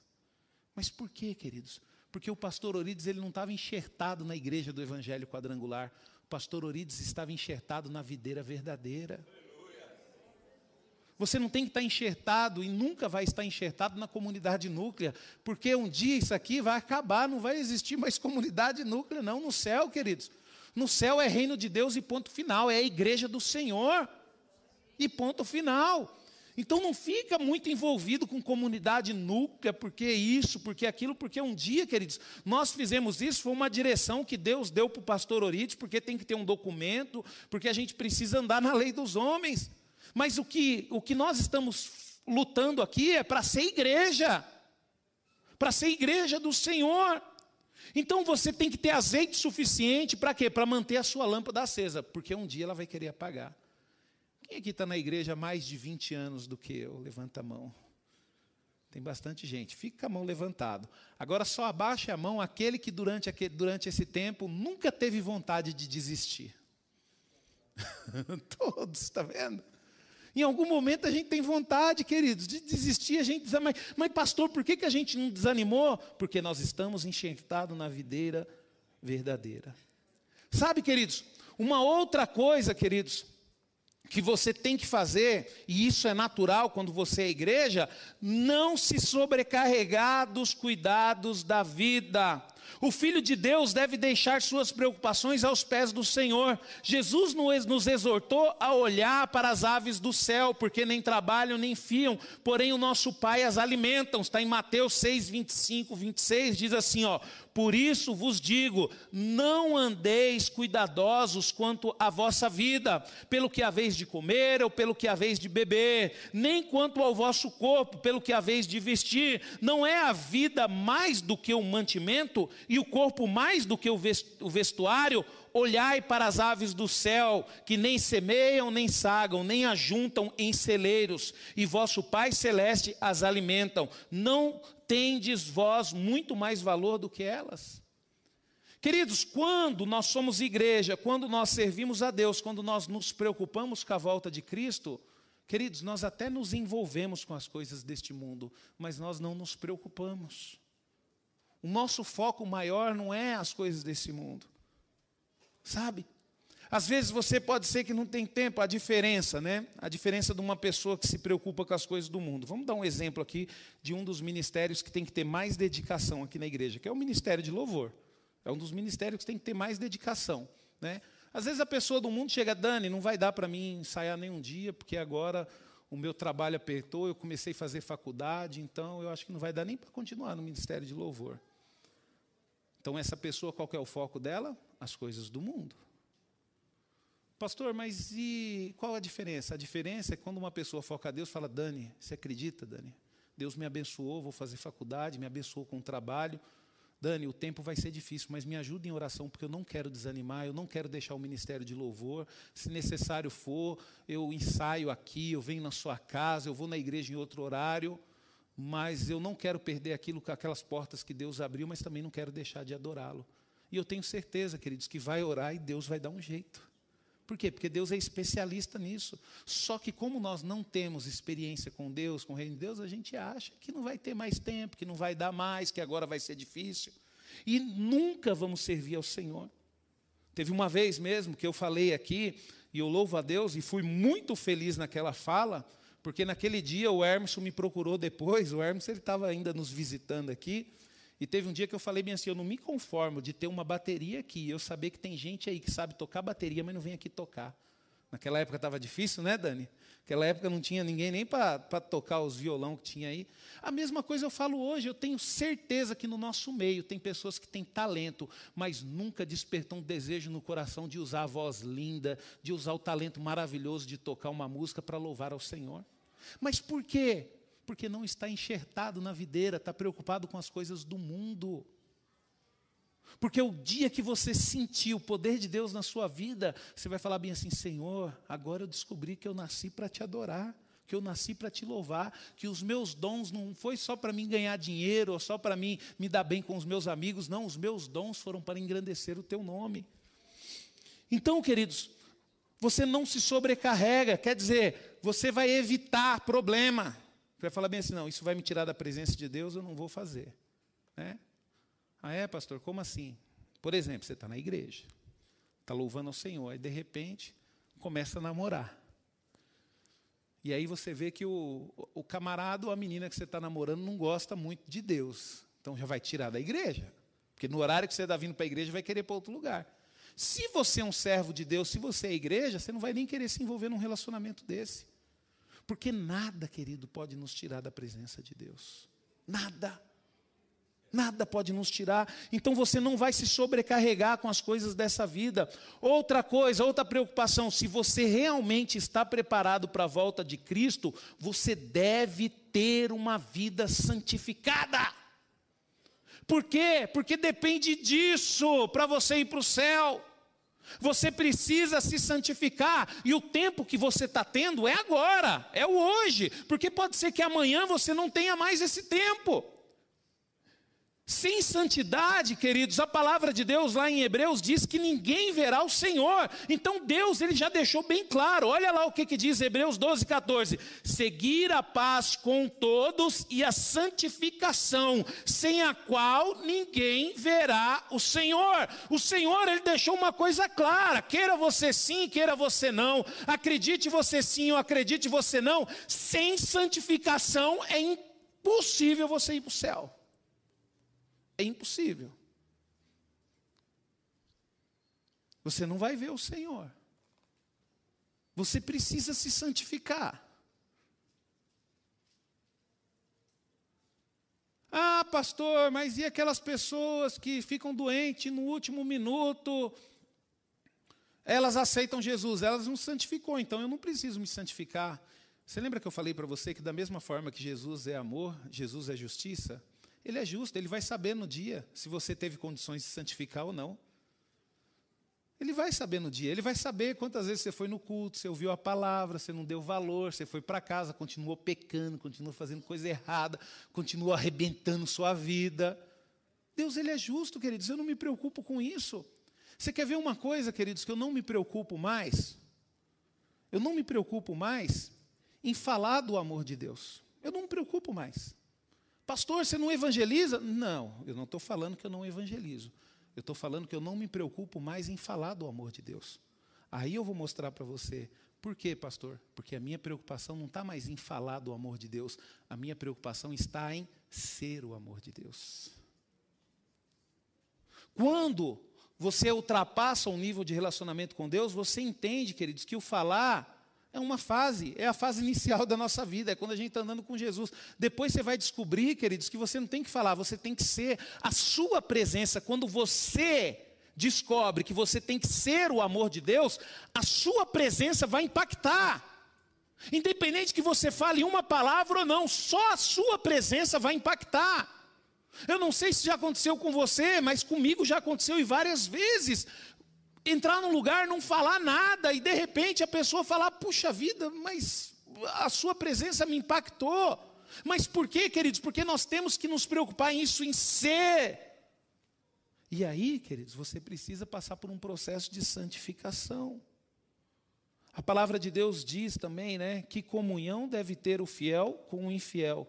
Mas por quê, queridos? Porque o pastor Orides ele não estava enxertado na igreja do Evangelho quadrangular. O pastor Orides estava enxertado na videira verdadeira. Você não tem que estar enxertado e nunca vai estar enxertado na comunidade núclea, porque um dia isso aqui vai acabar, não vai existir mais comunidade núclea, não, no céu, queridos. No céu é reino de Deus e ponto final, é a igreja do Senhor. E ponto final. Então não fica muito envolvido com comunidade núclea, porque isso, porque aquilo, porque um dia, queridos, nós fizemos isso, foi uma direção que Deus deu para o pastor Orides, porque tem que ter um documento, porque a gente precisa andar na lei dos homens. Mas o que, o que nós estamos lutando aqui é para ser igreja, para ser igreja do Senhor. Então você tem que ter azeite suficiente para quê? Para manter a sua lâmpada acesa, porque um dia ela vai querer apagar. Quem aqui está na igreja há mais de 20 anos do que eu? Levanta a mão. Tem bastante gente. Fica a mão levantada. Agora só abaixe a mão aquele que durante, aquele, durante esse tempo nunca teve vontade de desistir. (laughs) Todos, está vendo? Em algum momento a gente tem vontade, queridos, de desistir, a gente diz, mas, mas pastor, por que, que a gente não desanimou? Porque nós estamos enxertados na videira verdadeira. Sabe, queridos, uma outra coisa, queridos, que você tem que fazer, e isso é natural quando você é igreja, não se sobrecarregar dos cuidados da vida. O filho de Deus deve deixar suas preocupações aos pés do Senhor. Jesus nos exortou a olhar para as aves do céu, porque nem trabalham nem fiam, porém o nosso Pai as alimentam. Está em Mateus 6, 25, 26, diz assim: ó, por isso vos digo: não andeis cuidadosos quanto à vossa vida, pelo que haveis de comer ou pelo que haveis de beber, nem quanto ao vosso corpo, pelo que haveis de vestir. Não é a vida mais do que o mantimento e o corpo mais do que o vestuário? Olhai para as aves do céu, que nem semeiam, nem sagam, nem ajuntam em celeiros, e vosso Pai celeste as alimentam. Não tendes vós muito mais valor do que elas? Queridos, quando nós somos igreja, quando nós servimos a Deus, quando nós nos preocupamos com a volta de Cristo, queridos, nós até nos envolvemos com as coisas deste mundo, mas nós não nos preocupamos. O nosso foco maior não é as coisas desse mundo, sabe? Às vezes você pode ser que não tem tempo, a diferença, né? A diferença de uma pessoa que se preocupa com as coisas do mundo. Vamos dar um exemplo aqui de um dos ministérios que tem que ter mais dedicação aqui na igreja, que é o ministério de louvor. É um dos ministérios que tem que ter mais dedicação, né? Às vezes a pessoa do mundo chega, Dani, não vai dar para mim ensaiar nenhum dia, porque agora o meu trabalho apertou, eu comecei a fazer faculdade, então eu acho que não vai dar nem para continuar no ministério de louvor. Então essa pessoa, qual é o foco dela? As coisas do mundo. Pastor, mas e qual a diferença? A diferença é quando uma pessoa foca a Deus, fala, Dani, você acredita, Dani? Deus me abençoou, vou fazer faculdade, me abençoou com o trabalho. Dani, o tempo vai ser difícil, mas me ajude em oração, porque eu não quero desanimar, eu não quero deixar o ministério de louvor. Se necessário for, eu ensaio aqui, eu venho na sua casa, eu vou na igreja em outro horário, mas eu não quero perder aquilo, aquelas portas que Deus abriu, mas também não quero deixar de adorá-lo. E eu tenho certeza, queridos, que vai orar e Deus vai dar um jeito. Por quê? Porque Deus é especialista nisso. Só que como nós não temos experiência com Deus, com o reino de Deus, a gente acha que não vai ter mais tempo, que não vai dar mais, que agora vai ser difícil. E nunca vamos servir ao Senhor. Teve uma vez mesmo que eu falei aqui, e eu louvo a Deus, e fui muito feliz naquela fala, porque naquele dia o Hermes me procurou depois, o Hermes ele estava ainda nos visitando aqui, e teve um dia que eu falei bem assim, eu não me conformo de ter uma bateria aqui, eu saber que tem gente aí que sabe tocar bateria, mas não vem aqui tocar. Naquela época estava difícil, né, Dani? Naquela época não tinha ninguém nem para tocar os violão que tinha aí. A mesma coisa eu falo hoje, eu tenho certeza que no nosso meio tem pessoas que têm talento, mas nunca despertam um desejo no coração de usar a voz linda, de usar o talento maravilhoso de tocar uma música para louvar ao Senhor. Mas por quê? Porque não está enxertado na videira, está preocupado com as coisas do mundo. Porque o dia que você sentir o poder de Deus na sua vida, você vai falar bem assim: Senhor, agora eu descobri que eu nasci para te adorar, que eu nasci para te louvar, que os meus dons não foi só para mim ganhar dinheiro, ou só para mim me dar bem com os meus amigos, não, os meus dons foram para engrandecer o teu nome. Então, queridos, você não se sobrecarrega, quer dizer, você vai evitar problema. Você vai falar bem assim: não, isso vai me tirar da presença de Deus, eu não vou fazer. Né? Ah, é, pastor? Como assim? Por exemplo, você está na igreja, está louvando ao Senhor, e de repente começa a namorar. E aí você vê que o, o camarada ou a menina que você está namorando não gosta muito de Deus. Então já vai tirar da igreja. Porque no horário que você está vindo para a igreja, vai querer para outro lugar. Se você é um servo de Deus, se você é igreja, você não vai nem querer se envolver num relacionamento desse. Porque nada, querido, pode nos tirar da presença de Deus. Nada. Nada pode nos tirar. Então você não vai se sobrecarregar com as coisas dessa vida. Outra coisa, outra preocupação: se você realmente está preparado para a volta de Cristo, você deve ter uma vida santificada. Por quê? Porque depende disso para você ir para o céu. Você precisa se santificar, e o tempo que você está tendo é agora, é o hoje, porque pode ser que amanhã você não tenha mais esse tempo. Sem santidade, queridos, a palavra de Deus lá em Hebreus diz que ninguém verá o Senhor. Então Deus, ele já deixou bem claro. Olha lá o que, que diz Hebreus 12, 14: seguir a paz com todos e a santificação, sem a qual ninguém verá o Senhor. O Senhor, ele deixou uma coisa clara: queira você sim, queira você não, acredite você sim ou acredite você não, sem santificação é impossível você ir para o céu. É impossível. Você não vai ver o Senhor. Você precisa se santificar. Ah, pastor, mas e aquelas pessoas que ficam doentes no último minuto? Elas aceitam Jesus, elas não santificou, então eu não preciso me santificar. Você lembra que eu falei para você que da mesma forma que Jesus é amor, Jesus é justiça? Ele é justo, ele vai saber no dia se você teve condições de santificar ou não. Ele vai saber no dia, ele vai saber quantas vezes você foi no culto, você ouviu a palavra, você não deu valor, você foi para casa, continuou pecando, continuou fazendo coisa errada, continuou arrebentando sua vida. Deus, ele é justo, queridos, eu não me preocupo com isso. Você quer ver uma coisa, queridos, que eu não me preocupo mais? Eu não me preocupo mais em falar do amor de Deus. Eu não me preocupo mais. Pastor, você não evangeliza? Não, eu não estou falando que eu não evangelizo. Eu estou falando que eu não me preocupo mais em falar do amor de Deus. Aí eu vou mostrar para você. Por quê, pastor? Porque a minha preocupação não está mais em falar do amor de Deus. A minha preocupação está em ser o amor de Deus. Quando você ultrapassa um nível de relacionamento com Deus, você entende, queridos, que o falar é uma fase, é a fase inicial da nossa vida, é quando a gente está andando com Jesus. Depois você vai descobrir, queridos, que você não tem que falar, você tem que ser a sua presença. Quando você descobre que você tem que ser o amor de Deus, a sua presença vai impactar. Independente que você fale uma palavra ou não, só a sua presença vai impactar. Eu não sei se já aconteceu com você, mas comigo já aconteceu e várias vezes entrar num lugar, não falar nada, e de repente a pessoa falar: puxa vida, mas a sua presença me impactou. Mas por quê, queridos? Porque nós temos que nos preocupar em isso, em ser. E aí, queridos, você precisa passar por um processo de santificação. A palavra de Deus diz também, né, que comunhão deve ter o fiel com o infiel.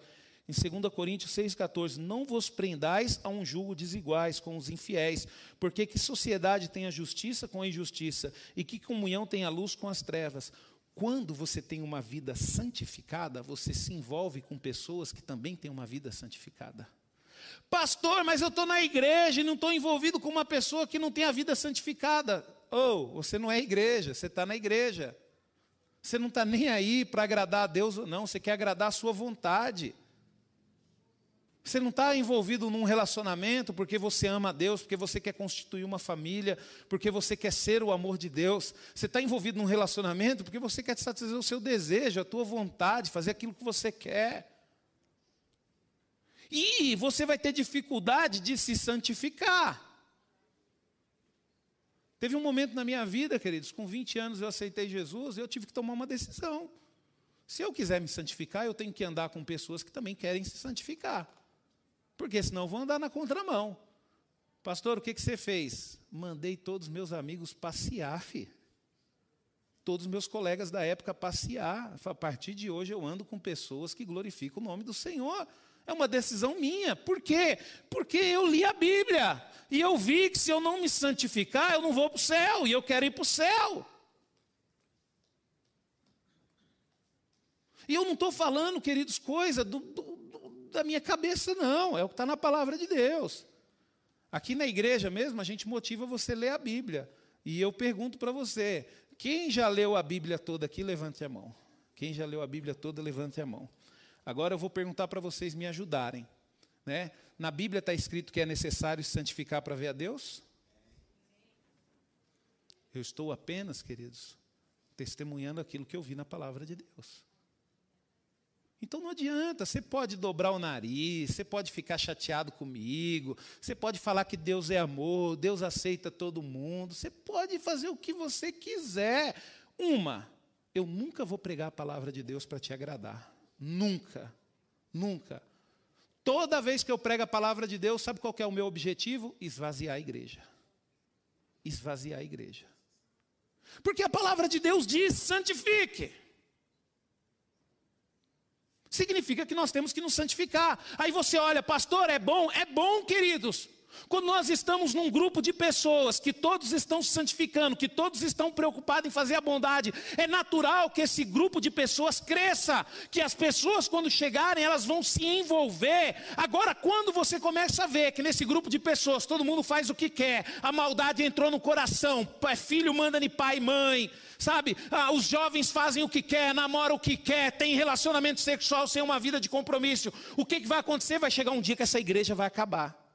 Em 2 Coríntios 6,14, não vos prendais a um julgo desiguais com os infiéis, porque que sociedade tem a justiça com a injustiça, e que comunhão tem a luz com as trevas? Quando você tem uma vida santificada, você se envolve com pessoas que também têm uma vida santificada. Pastor, mas eu estou na igreja e não estou envolvido com uma pessoa que não tem a vida santificada. Ou, oh, você não é igreja, você está na igreja. Você não está nem aí para agradar a Deus ou não, você quer agradar a sua vontade. Você não está envolvido num relacionamento porque você ama a Deus, porque você quer constituir uma família, porque você quer ser o amor de Deus. Você está envolvido num relacionamento porque você quer satisfazer o seu desejo, a tua vontade, fazer aquilo que você quer. E você vai ter dificuldade de se santificar. Teve um momento na minha vida, queridos, com 20 anos eu aceitei Jesus e eu tive que tomar uma decisão. Se eu quiser me santificar, eu tenho que andar com pessoas que também querem se santificar. Porque senão vou andar na contramão. Pastor, o que, que você fez? Mandei todos os meus amigos passear, filho. Todos os meus colegas da época passear. A partir de hoje eu ando com pessoas que glorificam o nome do Senhor. É uma decisão minha. Por quê? Porque eu li a Bíblia. E eu vi que se eu não me santificar, eu não vou para o céu. E eu quero ir para o céu. E eu não estou falando, queridos, coisa do, do, da minha cabeça, não. É o que está na palavra de Deus. Aqui na igreja mesmo, a gente motiva você a ler a Bíblia. E eu pergunto para você: quem já leu a Bíblia toda aqui, levante a mão. Quem já leu a Bíblia toda, levante a mão. Agora eu vou perguntar para vocês me ajudarem. Né? Na Bíblia está escrito que é necessário se santificar para ver a Deus? Eu estou apenas, queridos, testemunhando aquilo que eu vi na palavra de Deus. Então não adianta, você pode dobrar o nariz, você pode ficar chateado comigo, você pode falar que Deus é amor, Deus aceita todo mundo, você pode fazer o que você quiser. Uma, eu nunca vou pregar a palavra de Deus para te agradar. Nunca, nunca. Toda vez que eu prego a palavra de Deus, sabe qual é o meu objetivo? Esvaziar a igreja. Esvaziar a igreja. Porque a palavra de Deus diz: santifique. Significa que nós temos que nos santificar. Aí você olha, pastor, é bom? É bom, queridos. Quando nós estamos num grupo de pessoas que todos estão se santificando, que todos estão preocupados em fazer a bondade, é natural que esse grupo de pessoas cresça, que as pessoas quando chegarem, elas vão se envolver. Agora, quando você começa a ver que nesse grupo de pessoas todo mundo faz o que quer, a maldade entrou no coração, é filho manda de pai e mãe, sabe? Ah, os jovens fazem o que quer, namoram o que quer, tem relacionamento sexual sem uma vida de compromisso. O que, que vai acontecer? Vai chegar um dia que essa igreja vai acabar.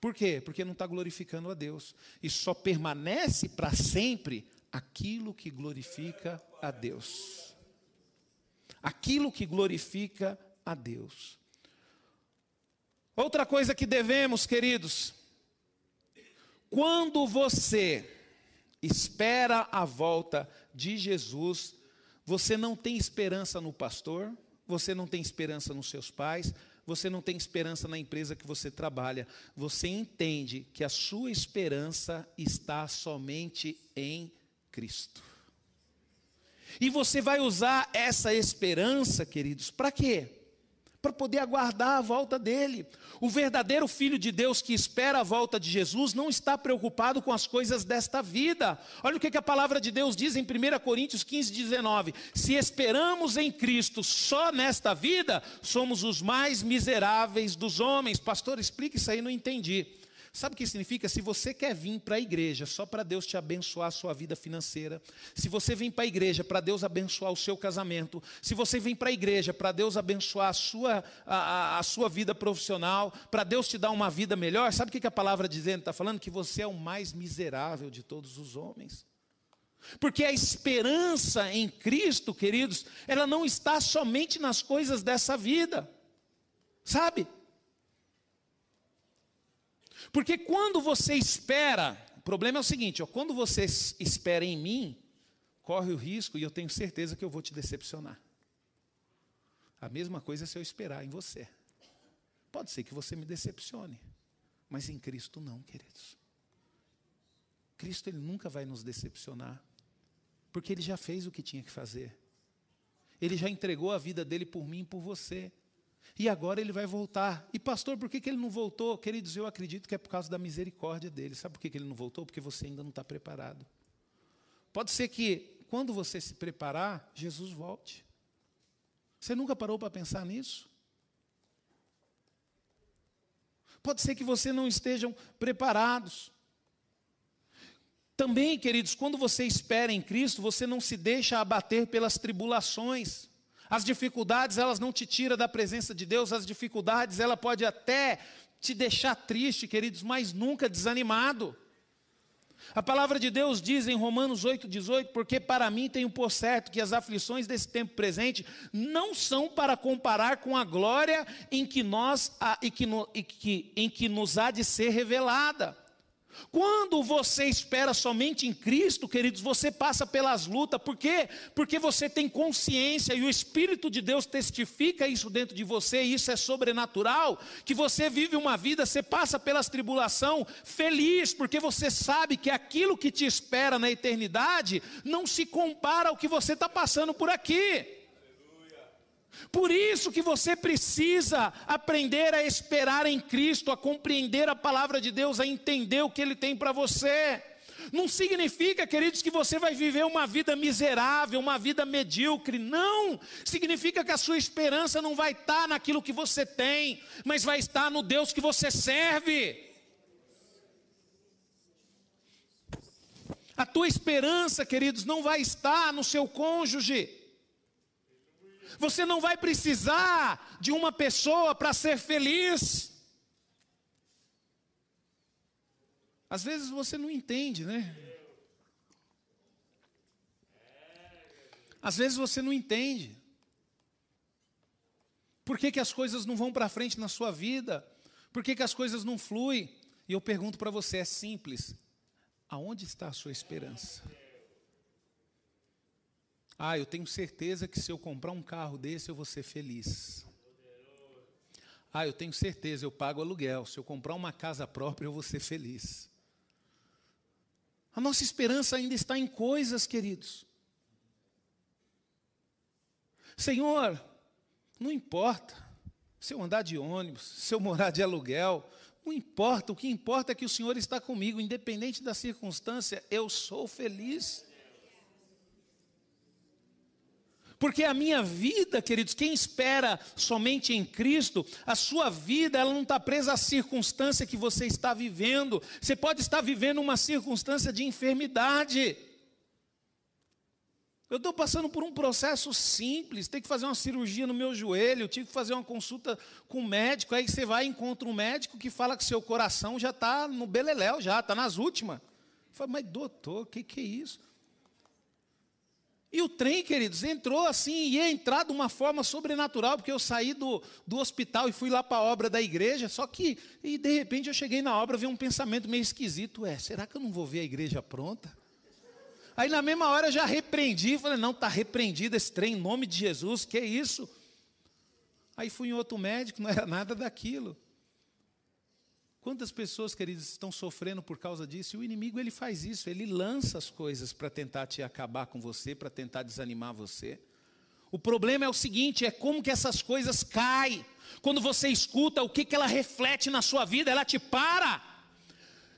Por quê? Porque não está glorificando a Deus. E só permanece para sempre aquilo que glorifica a Deus. Aquilo que glorifica a Deus. Outra coisa que devemos, queridos, quando você espera a volta de Jesus, você não tem esperança no pastor, você não tem esperança nos seus pais, você não tem esperança na empresa que você trabalha. Você entende que a sua esperança está somente em Cristo. E você vai usar essa esperança, queridos, para quê? Para poder aguardar a volta dele. O verdadeiro filho de Deus que espera a volta de Jesus não está preocupado com as coisas desta vida. Olha o que, a palavra de Deus diz em 1 Coríntios 15, 19: Se esperamos em Cristo só nesta vida, somos os mais miseráveis dos homens. Pastor, explica isso aí, não entendi. Sabe o que significa? Se você quer vir para a igreja só para Deus te abençoar a sua vida financeira, se você vem para a igreja para Deus abençoar o seu casamento, se você vem para a igreja para Deus abençoar a sua, a, a sua vida profissional, para Deus te dar uma vida melhor, sabe o que a palavra dizendo? Está falando que você é o mais miserável de todos os homens. Porque a esperança em Cristo, queridos, ela não está somente nas coisas dessa vida. Sabe? Porque quando você espera, o problema é o seguinte: ó, quando você espera em mim, corre o risco, e eu tenho certeza que eu vou te decepcionar. A mesma coisa se eu esperar em você. Pode ser que você me decepcione, mas em Cristo não, queridos. Cristo ele nunca vai nos decepcionar, porque ele já fez o que tinha que fazer. Ele já entregou a vida dele por mim e por você. E agora ele vai voltar. E pastor, por que, que ele não voltou? Queridos, eu acredito que é por causa da misericórdia dele. Sabe por que, que ele não voltou? Porque você ainda não está preparado. Pode ser que quando você se preparar, Jesus volte. Você nunca parou para pensar nisso? Pode ser que você não estejam preparados. Também, queridos, quando você espera em Cristo, você não se deixa abater pelas tribulações. As dificuldades, elas não te tiram da presença de Deus, as dificuldades, ela pode até te deixar triste, queridos, mas nunca desanimado. A palavra de Deus diz em Romanos 8,18: Porque para mim tenho por certo que as aflições desse tempo presente não são para comparar com a glória em que, nós, em que, em que, em que nos há de ser revelada. Quando você espera somente em Cristo, queridos, você passa pelas lutas, por quê? Porque você tem consciência e o Espírito de Deus testifica isso dentro de você, e isso é sobrenatural, que você vive uma vida, você passa pelas tribulação feliz, porque você sabe que aquilo que te espera na eternidade não se compara ao que você está passando por aqui. Por isso que você precisa aprender a esperar em Cristo, a compreender a palavra de Deus, a entender o que Ele tem para você. Não significa, queridos, que você vai viver uma vida miserável, uma vida medíocre. Não! Significa que a sua esperança não vai estar naquilo que você tem, mas vai estar no Deus que você serve. A tua esperança, queridos, não vai estar no seu cônjuge. Você não vai precisar de uma pessoa para ser feliz. Às vezes você não entende, né? Às vezes você não entende. Por que, que as coisas não vão para frente na sua vida? Por que, que as coisas não fluem? E eu pergunto para você, é simples: aonde está a sua esperança? Ah, eu tenho certeza que se eu comprar um carro desse eu vou ser feliz. Ah, eu tenho certeza, eu pago aluguel. Se eu comprar uma casa própria, eu vou ser feliz. A nossa esperança ainda está em coisas, queridos. Senhor, não importa se eu andar de ônibus, se eu morar de aluguel, não importa, o que importa é que o Senhor está comigo, independente da circunstância, eu sou feliz. Porque a minha vida, queridos, quem espera somente em Cristo, a sua vida ela não está presa à circunstância que você está vivendo. Você pode estar vivendo uma circunstância de enfermidade. Eu estou passando por um processo simples, tem que fazer uma cirurgia no meu joelho, tive que fazer uma consulta com o um médico, aí você vai e encontra um médico que fala que seu coração já está no beleléu, já está nas últimas. Eu falo, mas doutor, o que, que é isso? E o trem, queridos, entrou assim, ia entrar de uma forma sobrenatural, porque eu saí do, do hospital e fui lá para a obra da igreja, só que, e de repente eu cheguei na obra, vi um pensamento meio esquisito, é, será que eu não vou ver a igreja pronta? Aí na mesma hora eu já repreendi, falei, não, está repreendido esse trem, em nome de Jesus, que é isso? Aí fui em outro médico, não era nada daquilo. Quantas pessoas, queridos, estão sofrendo por causa disso? E o inimigo ele faz isso, ele lança as coisas para tentar te acabar com você, para tentar desanimar você. O problema é o seguinte, é como que essas coisas caem. Quando você escuta o que, que ela reflete na sua vida, ela te para.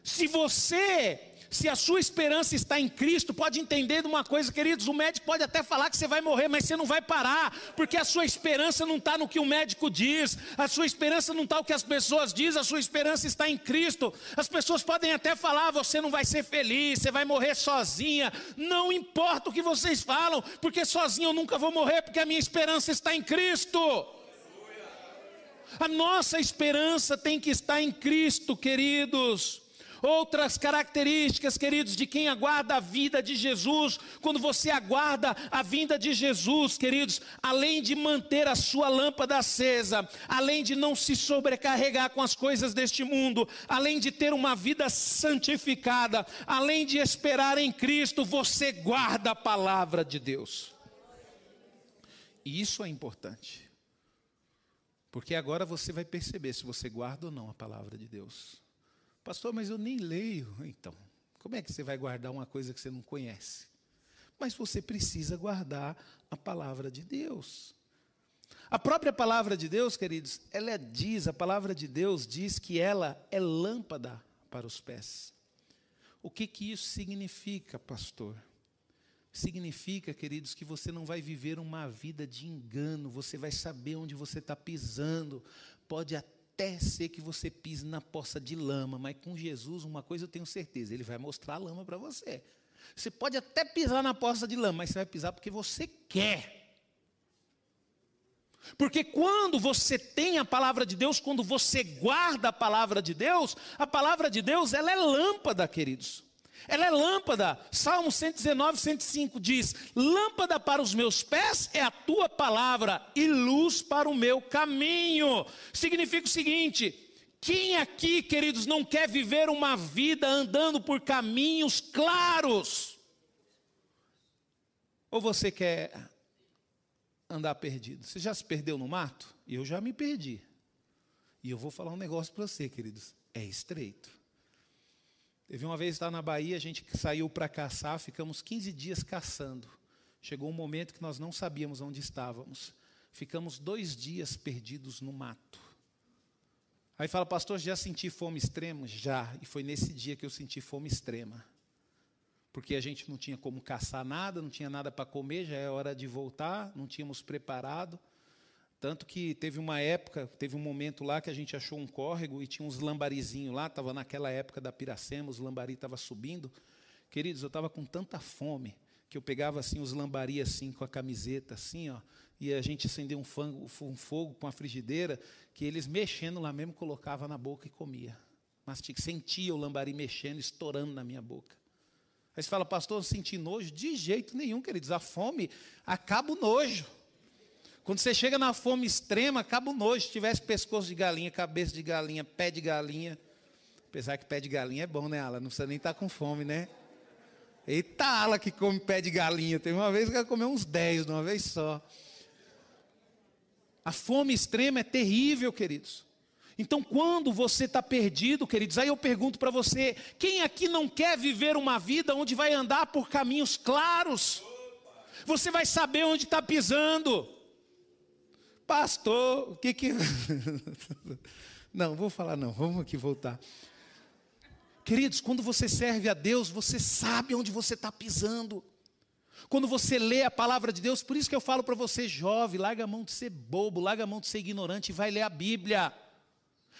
Se você se a sua esperança está em Cristo, pode entender de uma coisa, queridos: o médico pode até falar que você vai morrer, mas você não vai parar, porque a sua esperança não está no que o médico diz, a sua esperança não está no que as pessoas dizem, a sua esperança está em Cristo. As pessoas podem até falar: você não vai ser feliz, você vai morrer sozinha. Não importa o que vocês falam, porque sozinho eu nunca vou morrer, porque a minha esperança está em Cristo. A nossa esperança tem que estar em Cristo, queridos. Outras características, queridos, de quem aguarda a vida de Jesus, quando você aguarda a vinda de Jesus, queridos, além de manter a sua lâmpada acesa, além de não se sobrecarregar com as coisas deste mundo, além de ter uma vida santificada, além de esperar em Cristo, você guarda a palavra de Deus. E isso é importante. Porque agora você vai perceber se você guarda ou não a palavra de Deus. Pastor, mas eu nem leio. Então, como é que você vai guardar uma coisa que você não conhece? Mas você precisa guardar a palavra de Deus. A própria palavra de Deus, queridos, ela diz, a palavra de Deus diz que ela é lâmpada para os pés. O que que isso significa, pastor? Significa, queridos, que você não vai viver uma vida de engano, você vai saber onde você está pisando. Pode até ser que você pise na poça de lama, mas com Jesus, uma coisa eu tenho certeza, Ele vai mostrar a lama para você. Você pode até pisar na poça de lama, mas você vai pisar porque você quer. Porque quando você tem a palavra de Deus, quando você guarda a palavra de Deus, a palavra de Deus, ela é lâmpada, queridos. Ela é lâmpada. Salmo 119, 105 diz: Lâmpada para os meus pés é a tua palavra e luz para o meu caminho. Significa o seguinte: quem aqui, queridos, não quer viver uma vida andando por caminhos claros? Ou você quer andar perdido? Você já se perdeu no mato? Eu já me perdi. E eu vou falar um negócio para você, queridos: é estreito. Teve uma vez lá na Bahia, a gente saiu para caçar, ficamos 15 dias caçando. Chegou um momento que nós não sabíamos onde estávamos. Ficamos dois dias perdidos no mato. Aí fala, pastor, já senti fome extrema? Já. E foi nesse dia que eu senti fome extrema. Porque a gente não tinha como caçar nada, não tinha nada para comer, já é hora de voltar, não tínhamos preparado. Tanto que teve uma época, teve um momento lá que a gente achou um córrego e tinha uns lambarizinhos lá, estava naquela época da Piracema, os lambari estavam subindo. Queridos, eu estava com tanta fome que eu pegava assim os lambari assim com a camiseta assim, ó, e a gente acendia um, fango, um fogo com a frigideira, que eles mexendo lá mesmo colocava na boca e comia. Mas sentia o lambari mexendo, estourando na minha boca. Aí você fala, pastor, eu senti nojo? De jeito nenhum, queridos. A fome acaba o nojo. Quando você chega na fome extrema, acaba o nojo. Se tivesse pescoço de galinha, cabeça de galinha, pé de galinha. Apesar que pé de galinha é bom, né, Ala? Não precisa nem estar tá com fome, né? Eita, Ala que come pé de galinha. Teve uma vez que ela comeu uns 10 de uma vez só. A fome extrema é terrível, queridos. Então, quando você está perdido, queridos, aí eu pergunto para você: quem aqui não quer viver uma vida onde vai andar por caminhos claros? Você vai saber onde está pisando. Pastor, o que que. (laughs) não, vou falar não, vamos aqui voltar. Queridos, quando você serve a Deus, você sabe onde você está pisando. Quando você lê a palavra de Deus, por isso que eu falo para você, jovem, larga a mão de ser bobo, larga a mão de ser ignorante e vai ler a Bíblia.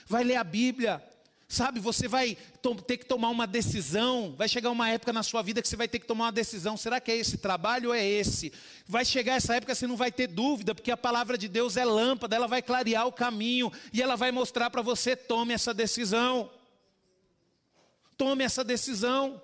Vai ler a Bíblia. Sabe, você vai ter que tomar uma decisão. Vai chegar uma época na sua vida que você vai ter que tomar uma decisão. Será que é esse trabalho ou é esse? Vai chegar essa época você não vai ter dúvida, porque a palavra de Deus é lâmpada, ela vai clarear o caminho e ela vai mostrar para você: tome essa decisão. Tome essa decisão.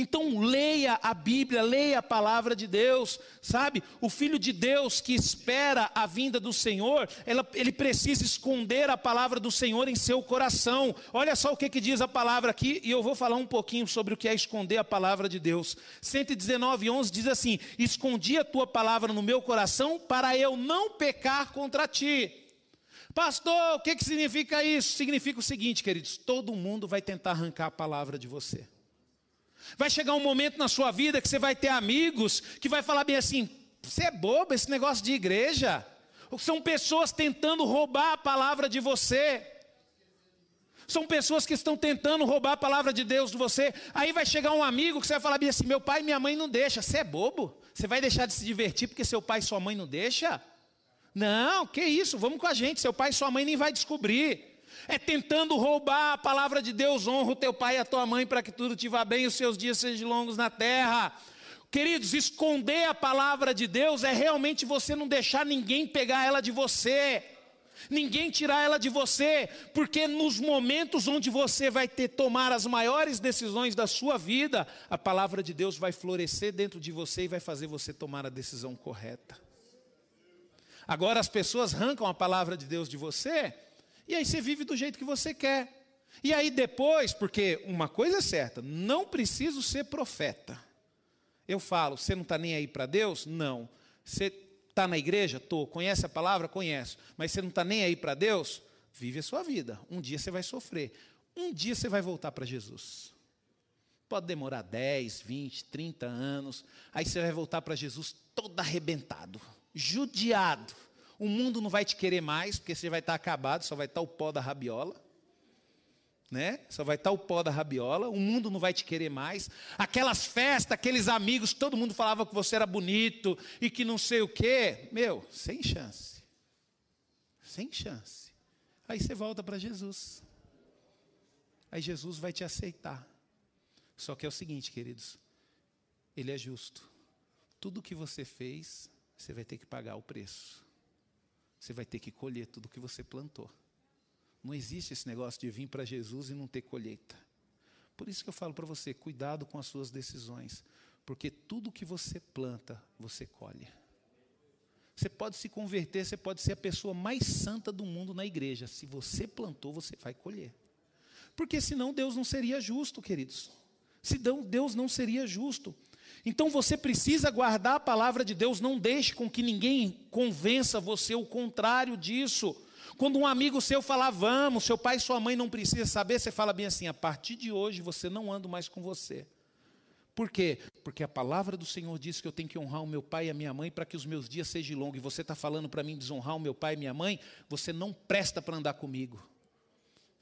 Então leia a Bíblia, leia a palavra de Deus, sabe? O filho de Deus que espera a vinda do Senhor, ele precisa esconder a palavra do Senhor em seu coração. Olha só o que, que diz a palavra aqui, e eu vou falar um pouquinho sobre o que é esconder a palavra de Deus. 119, 11 diz assim: Escondi a tua palavra no meu coração para eu não pecar contra ti. Pastor, o que, que significa isso? Significa o seguinte, queridos: todo mundo vai tentar arrancar a palavra de você. Vai chegar um momento na sua vida que você vai ter amigos que vai falar bem assim: você é bobo esse negócio de igreja. São pessoas tentando roubar a palavra de você. São pessoas que estão tentando roubar a palavra de Deus de você. Aí vai chegar um amigo que você vai falar bem assim: meu pai e minha mãe não deixam. Você é bobo? Você vai deixar de se divertir porque seu pai e sua mãe não deixam? Não, que isso, vamos com a gente. Seu pai e sua mãe nem vai descobrir é tentando roubar a palavra de Deus, honra o teu pai e a tua mãe para que tudo te vá bem e os seus dias sejam longos na terra. Queridos, esconder a palavra de Deus é realmente você não deixar ninguém pegar ela de você, ninguém tirar ela de você, porque nos momentos onde você vai ter tomar as maiores decisões da sua vida, a palavra de Deus vai florescer dentro de você e vai fazer você tomar a decisão correta. Agora as pessoas arrancam a palavra de Deus de você, e aí você vive do jeito que você quer. E aí depois, porque uma coisa é certa, não preciso ser profeta. Eu falo, você não está nem aí para Deus? Não. Você está na igreja? Estou. Conhece a palavra? Conheço. Mas você não está nem aí para Deus? Vive a sua vida. Um dia você vai sofrer. Um dia você vai voltar para Jesus. Pode demorar 10, 20, 30 anos. Aí você vai voltar para Jesus todo arrebentado, judiado O mundo não vai te querer mais, porque você vai estar acabado, só vai estar o pó da rabiola. Né? Só vai estar o pó da rabiola, o mundo não vai te querer mais. Aquelas festas, aqueles amigos, todo mundo falava que você era bonito e que não sei o quê. Meu, sem chance. Sem chance. Aí você volta para Jesus. Aí Jesus vai te aceitar. Só que é o seguinte, queridos, Ele é justo. Tudo que você fez, você vai ter que pagar o preço. Você vai ter que colher tudo que você plantou. Não existe esse negócio de vir para Jesus e não ter colheita. Por isso que eu falo para você, cuidado com as suas decisões, porque tudo que você planta, você colhe. Você pode se converter, você pode ser a pessoa mais santa do mundo na igreja. Se você plantou, você vai colher. Porque senão Deus não seria justo, queridos. Senão Deus não seria justo. Então você precisa guardar a palavra de Deus, não deixe com que ninguém convença você o contrário disso. Quando um amigo seu falar, vamos, seu pai e sua mãe não precisam saber, você fala bem assim: a partir de hoje você não anda mais com você. Por quê? Porque a palavra do Senhor diz que eu tenho que honrar o meu pai e a minha mãe para que os meus dias sejam longos. E você está falando para mim desonrar o meu pai e minha mãe, você não presta para andar comigo.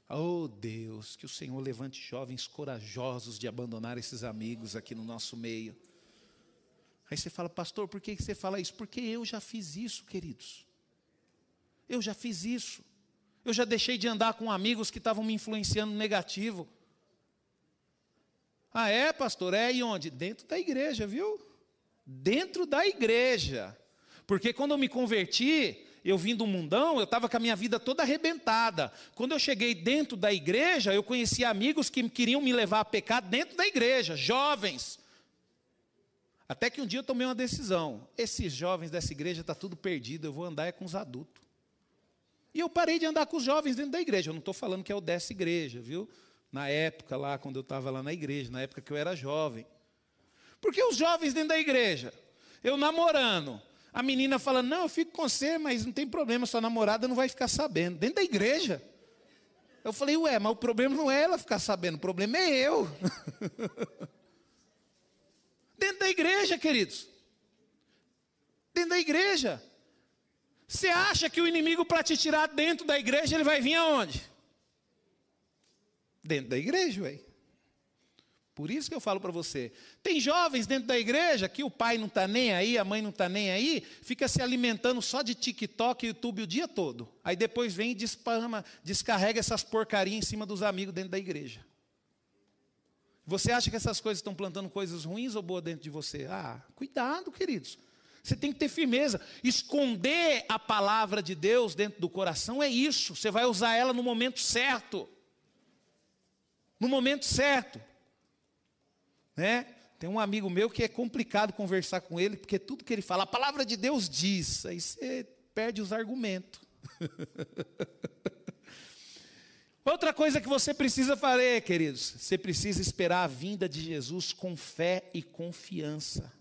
Oh Deus, que o Senhor levante jovens corajosos de abandonar esses amigos aqui no nosso meio. Aí você fala, pastor, por que você fala isso? Porque eu já fiz isso, queridos. Eu já fiz isso. Eu já deixei de andar com amigos que estavam me influenciando negativo. Ah, é, pastor? É e onde? Dentro da igreja, viu? Dentro da igreja. Porque quando eu me converti, eu vim do mundão, eu estava com a minha vida toda arrebentada. Quando eu cheguei dentro da igreja, eu conheci amigos que queriam me levar a pecar dentro da igreja, jovens. Até que um dia eu tomei uma decisão. Esses jovens dessa igreja estão tá tudo perdido, eu vou andar é com os adultos. E eu parei de andar com os jovens dentro da igreja. Eu não estou falando que é o dessa igreja, viu? Na época lá, quando eu estava lá na igreja, na época que eu era jovem. Porque os jovens dentro da igreja, eu namorando, a menina falando, não, eu fico com você, mas não tem problema, sua namorada não vai ficar sabendo. Dentro da igreja. Eu falei, ué, mas o problema não é ela ficar sabendo, o problema é eu. (laughs) Dentro da igreja, queridos. Dentro da igreja. Você acha que o inimigo, para te tirar dentro da igreja, ele vai vir aonde? Dentro da igreja, ué. Por isso que eu falo para você. Tem jovens dentro da igreja que o pai não está nem aí, a mãe não está nem aí, fica se alimentando só de TikTok e YouTube o dia todo. Aí depois vem e despama, descarrega essas porcarias em cima dos amigos dentro da igreja. Você acha que essas coisas estão plantando coisas ruins ou boas dentro de você? Ah, cuidado, queridos. Você tem que ter firmeza. Esconder a palavra de Deus dentro do coração é isso. Você vai usar ela no momento certo. No momento certo. Né? Tem um amigo meu que é complicado conversar com ele, porque tudo que ele fala, a palavra de Deus diz, aí você perde os argumentos. (laughs) Outra coisa que você precisa fazer, queridos, você precisa esperar a vinda de Jesus com fé e confiança.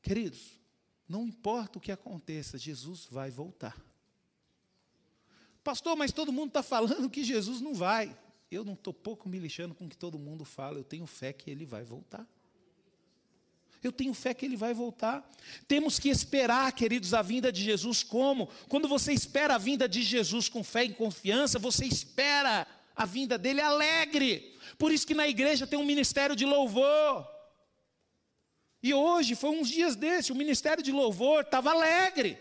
Queridos, não importa o que aconteça, Jesus vai voltar. Pastor, mas todo mundo está falando que Jesus não vai. Eu não estou pouco me lixando com o que todo mundo fala, eu tenho fé que ele vai voltar. Eu tenho fé que ele vai voltar. Temos que esperar, queridos, a vinda de Jesus como? Quando você espera a vinda de Jesus com fé e confiança, você espera a vinda dele alegre. Por isso que na igreja tem um ministério de louvor. E hoje, foi uns dias desse, o ministério de louvor estava alegre.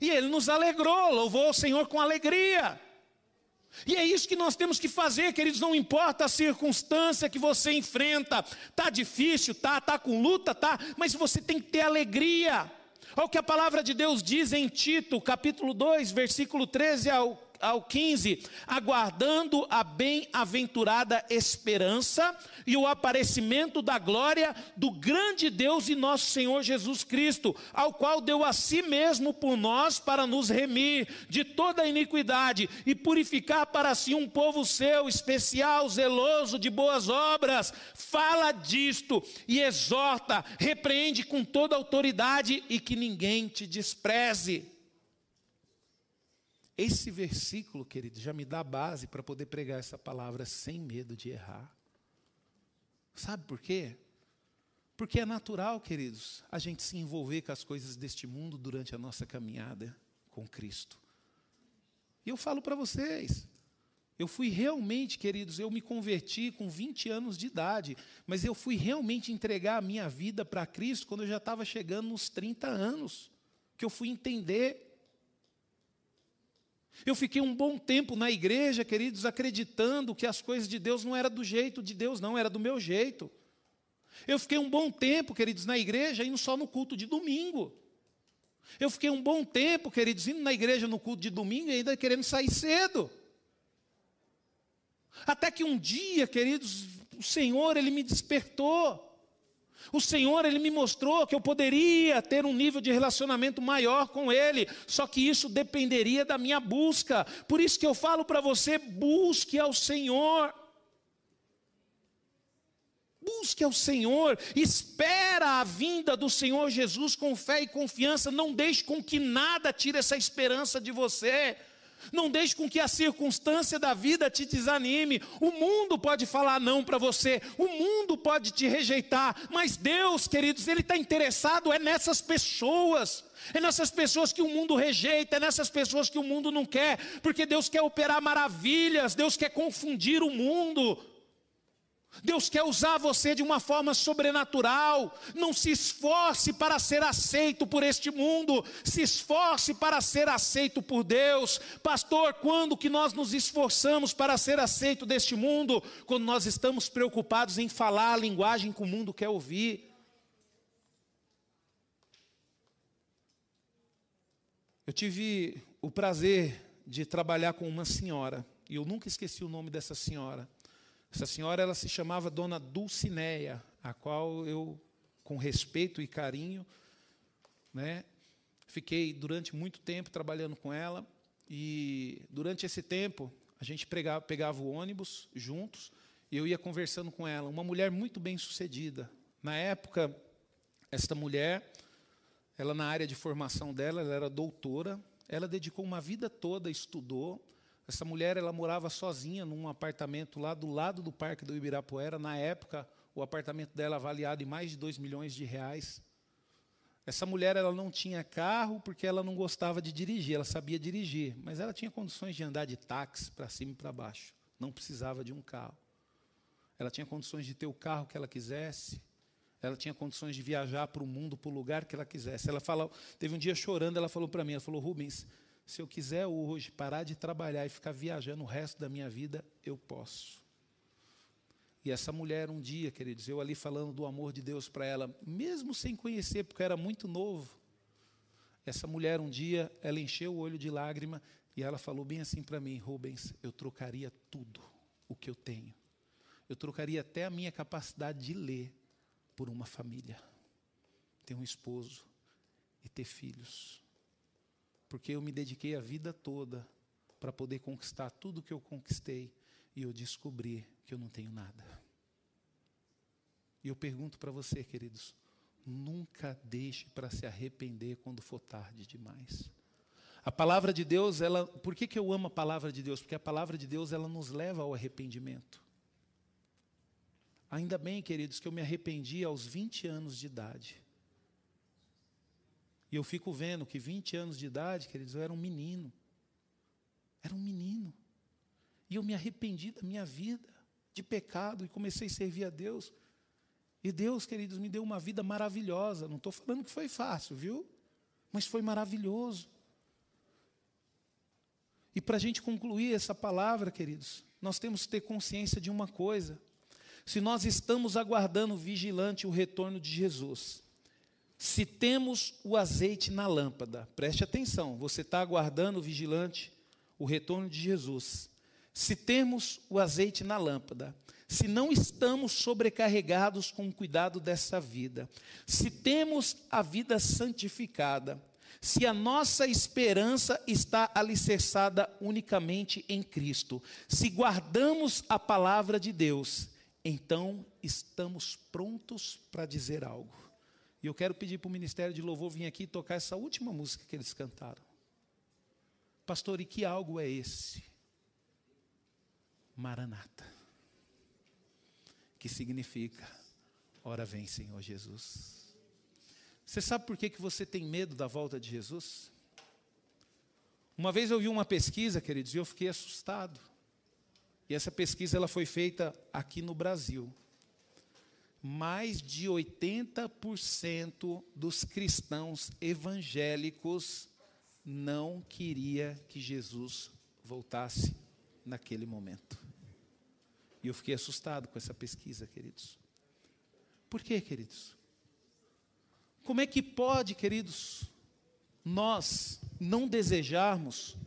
E ele nos alegrou, louvou o Senhor com alegria. E é isso que nós temos que fazer, queridos, não importa a circunstância que você enfrenta, tá difícil, tá, tá com luta, tá, mas você tem que ter alegria. Olha o que a palavra de Deus diz em Tito, capítulo 2, versículo 13 ao ao 15, aguardando a bem-aventurada esperança e o aparecimento da glória do grande Deus e nosso Senhor Jesus Cristo, ao qual deu a si mesmo por nós para nos remir de toda a iniquidade e purificar para si um povo seu, especial, zeloso de boas obras. Fala disto e exorta, repreende com toda autoridade e que ninguém te despreze. Esse versículo, querido, já me dá base para poder pregar essa palavra sem medo de errar. Sabe por quê? Porque é natural, queridos, a gente se envolver com as coisas deste mundo durante a nossa caminhada com Cristo. E eu falo para vocês, eu fui realmente, queridos, eu me converti com 20 anos de idade, mas eu fui realmente entregar a minha vida para Cristo quando eu já estava chegando nos 30 anos, que eu fui entender. Eu fiquei um bom tempo na igreja, queridos, acreditando que as coisas de Deus não eram do jeito de Deus, não, era do meu jeito. Eu fiquei um bom tempo, queridos, na igreja, indo só no culto de domingo. Eu fiquei um bom tempo, queridos, indo na igreja no culto de domingo e ainda querendo sair cedo. Até que um dia, queridos, o Senhor, Ele me despertou. O Senhor, Ele me mostrou que eu poderia ter um nível de relacionamento maior com Ele, só que isso dependeria da minha busca. Por isso que eu falo para você: busque ao Senhor. Busque ao Senhor, espera a vinda do Senhor Jesus com fé e confiança, não deixe com que nada tire essa esperança de você. Não deixe com que a circunstância da vida te desanime. O mundo pode falar não para você, o mundo pode te rejeitar, mas Deus, queridos, Ele está interessado é nessas pessoas. É nessas pessoas que o mundo rejeita, é nessas pessoas que o mundo não quer, porque Deus quer operar maravilhas, Deus quer confundir o mundo. Deus quer usar você de uma forma sobrenatural. Não se esforce para ser aceito por este mundo, se esforce para ser aceito por Deus. Pastor, quando que nós nos esforçamos para ser aceito deste mundo? Quando nós estamos preocupados em falar a linguagem que o mundo quer ouvir. Eu tive o prazer de trabalhar com uma senhora, e eu nunca esqueci o nome dessa senhora. Essa senhora ela se chamava Dona Dulcineia, a qual eu, com respeito e carinho, né, fiquei durante muito tempo trabalhando com ela. E durante esse tempo, a gente pegava, pegava o ônibus juntos e eu ia conversando com ela. Uma mulher muito bem sucedida. Na época, esta mulher, ela na área de formação dela, ela era doutora, ela dedicou uma vida toda, estudou, essa mulher ela morava sozinha num apartamento lá do lado do Parque do Ibirapuera. Na época, o apartamento dela avaliado em mais de 2 milhões de reais. Essa mulher ela não tinha carro porque ela não gostava de dirigir, ela sabia dirigir, mas ela tinha condições de andar de táxi para cima e para baixo. Não precisava de um carro. Ela tinha condições de ter o carro que ela quisesse. Ela tinha condições de viajar para o mundo, para o lugar que ela quisesse. Ela falou, teve um dia chorando, ela falou para mim, ela falou: "Rubens, se eu quiser hoje parar de trabalhar e ficar viajando o resto da minha vida, eu posso. E essa mulher, um dia, queridos, eu ali falando do amor de Deus para ela, mesmo sem conhecer, porque era muito novo, essa mulher, um dia, ela encheu o olho de lágrima e ela falou bem assim para mim: Rubens, eu trocaria tudo o que eu tenho. Eu trocaria até a minha capacidade de ler por uma família, ter um esposo e ter filhos porque eu me dediquei a vida toda para poder conquistar tudo que eu conquistei e eu descobri que eu não tenho nada. E eu pergunto para você, queridos, nunca deixe para se arrepender quando for tarde demais. A palavra de Deus, ela, por que, que eu amo a palavra de Deus? Porque a palavra de Deus, ela nos leva ao arrependimento. Ainda bem, queridos, que eu me arrependi aos 20 anos de idade. E eu fico vendo que 20 anos de idade, queridos, eu era um menino. Era um menino. E eu me arrependi da minha vida de pecado e comecei a servir a Deus. E Deus, queridos, me deu uma vida maravilhosa. Não estou falando que foi fácil, viu? Mas foi maravilhoso. E para a gente concluir essa palavra, queridos, nós temos que ter consciência de uma coisa. Se nós estamos aguardando vigilante o retorno de Jesus, se temos o azeite na lâmpada, preste atenção, você está aguardando, vigilante, o retorno de Jesus. Se temos o azeite na lâmpada, se não estamos sobrecarregados com o cuidado dessa vida, se temos a vida santificada, se a nossa esperança está alicerçada unicamente em Cristo, se guardamos a palavra de Deus, então estamos prontos para dizer algo. E eu quero pedir para o Ministério de Louvor vir aqui tocar essa última música que eles cantaram. Pastor, e que algo é esse? Maranata. Que significa Ora vem, Senhor Jesus. Você sabe por que, que você tem medo da volta de Jesus? Uma vez eu vi uma pesquisa, queridos, e eu fiquei assustado. E essa pesquisa ela foi feita aqui no Brasil. Mais de 80% dos cristãos evangélicos não queria que Jesus voltasse naquele momento. E eu fiquei assustado com essa pesquisa, queridos. Por quê, queridos? Como é que pode, queridos, nós não desejarmos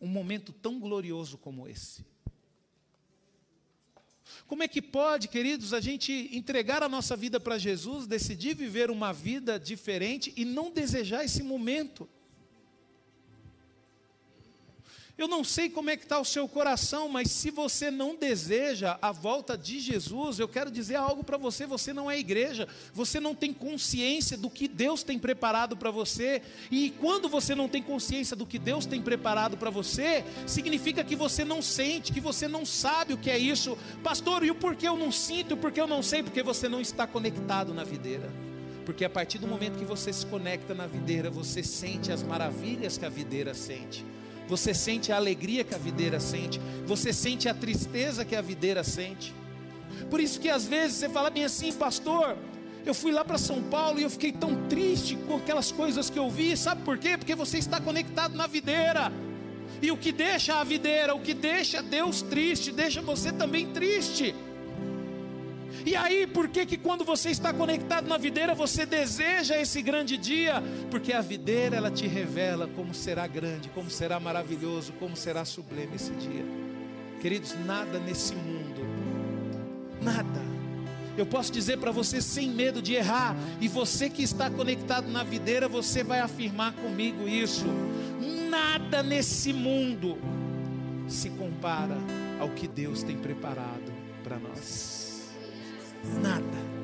um momento tão glorioso como esse? Como é que pode, queridos, a gente entregar a nossa vida para Jesus, decidir viver uma vida diferente e não desejar esse momento? Eu não sei como é que está o seu coração, mas se você não deseja a volta de Jesus, eu quero dizer algo para você: você não é igreja, você não tem consciência do que Deus tem preparado para você, e quando você não tem consciência do que Deus tem preparado para você, significa que você não sente, que você não sabe o que é isso, pastor. E o porquê eu não sinto, o porquê eu não sei, porque você não está conectado na videira. Porque a partir do momento que você se conecta na videira, você sente as maravilhas que a videira sente você sente a alegria que a videira sente, você sente a tristeza que a videira sente. Por isso que às vezes você fala bem assim, pastor, eu fui lá para São Paulo e eu fiquei tão triste com aquelas coisas que eu vi, sabe por quê? Porque você está conectado na videira. E o que deixa a videira, o que deixa Deus triste, deixa você também triste. E aí, por que que quando você está conectado na videira, você deseja esse grande dia? Porque a videira ela te revela como será grande, como será maravilhoso, como será sublime esse dia. Queridos, nada nesse mundo, nada. Eu posso dizer para você sem medo de errar, e você que está conectado na videira, você vai afirmar comigo isso. Nada nesse mundo se compara ao que Deus tem preparado para nós. Nada.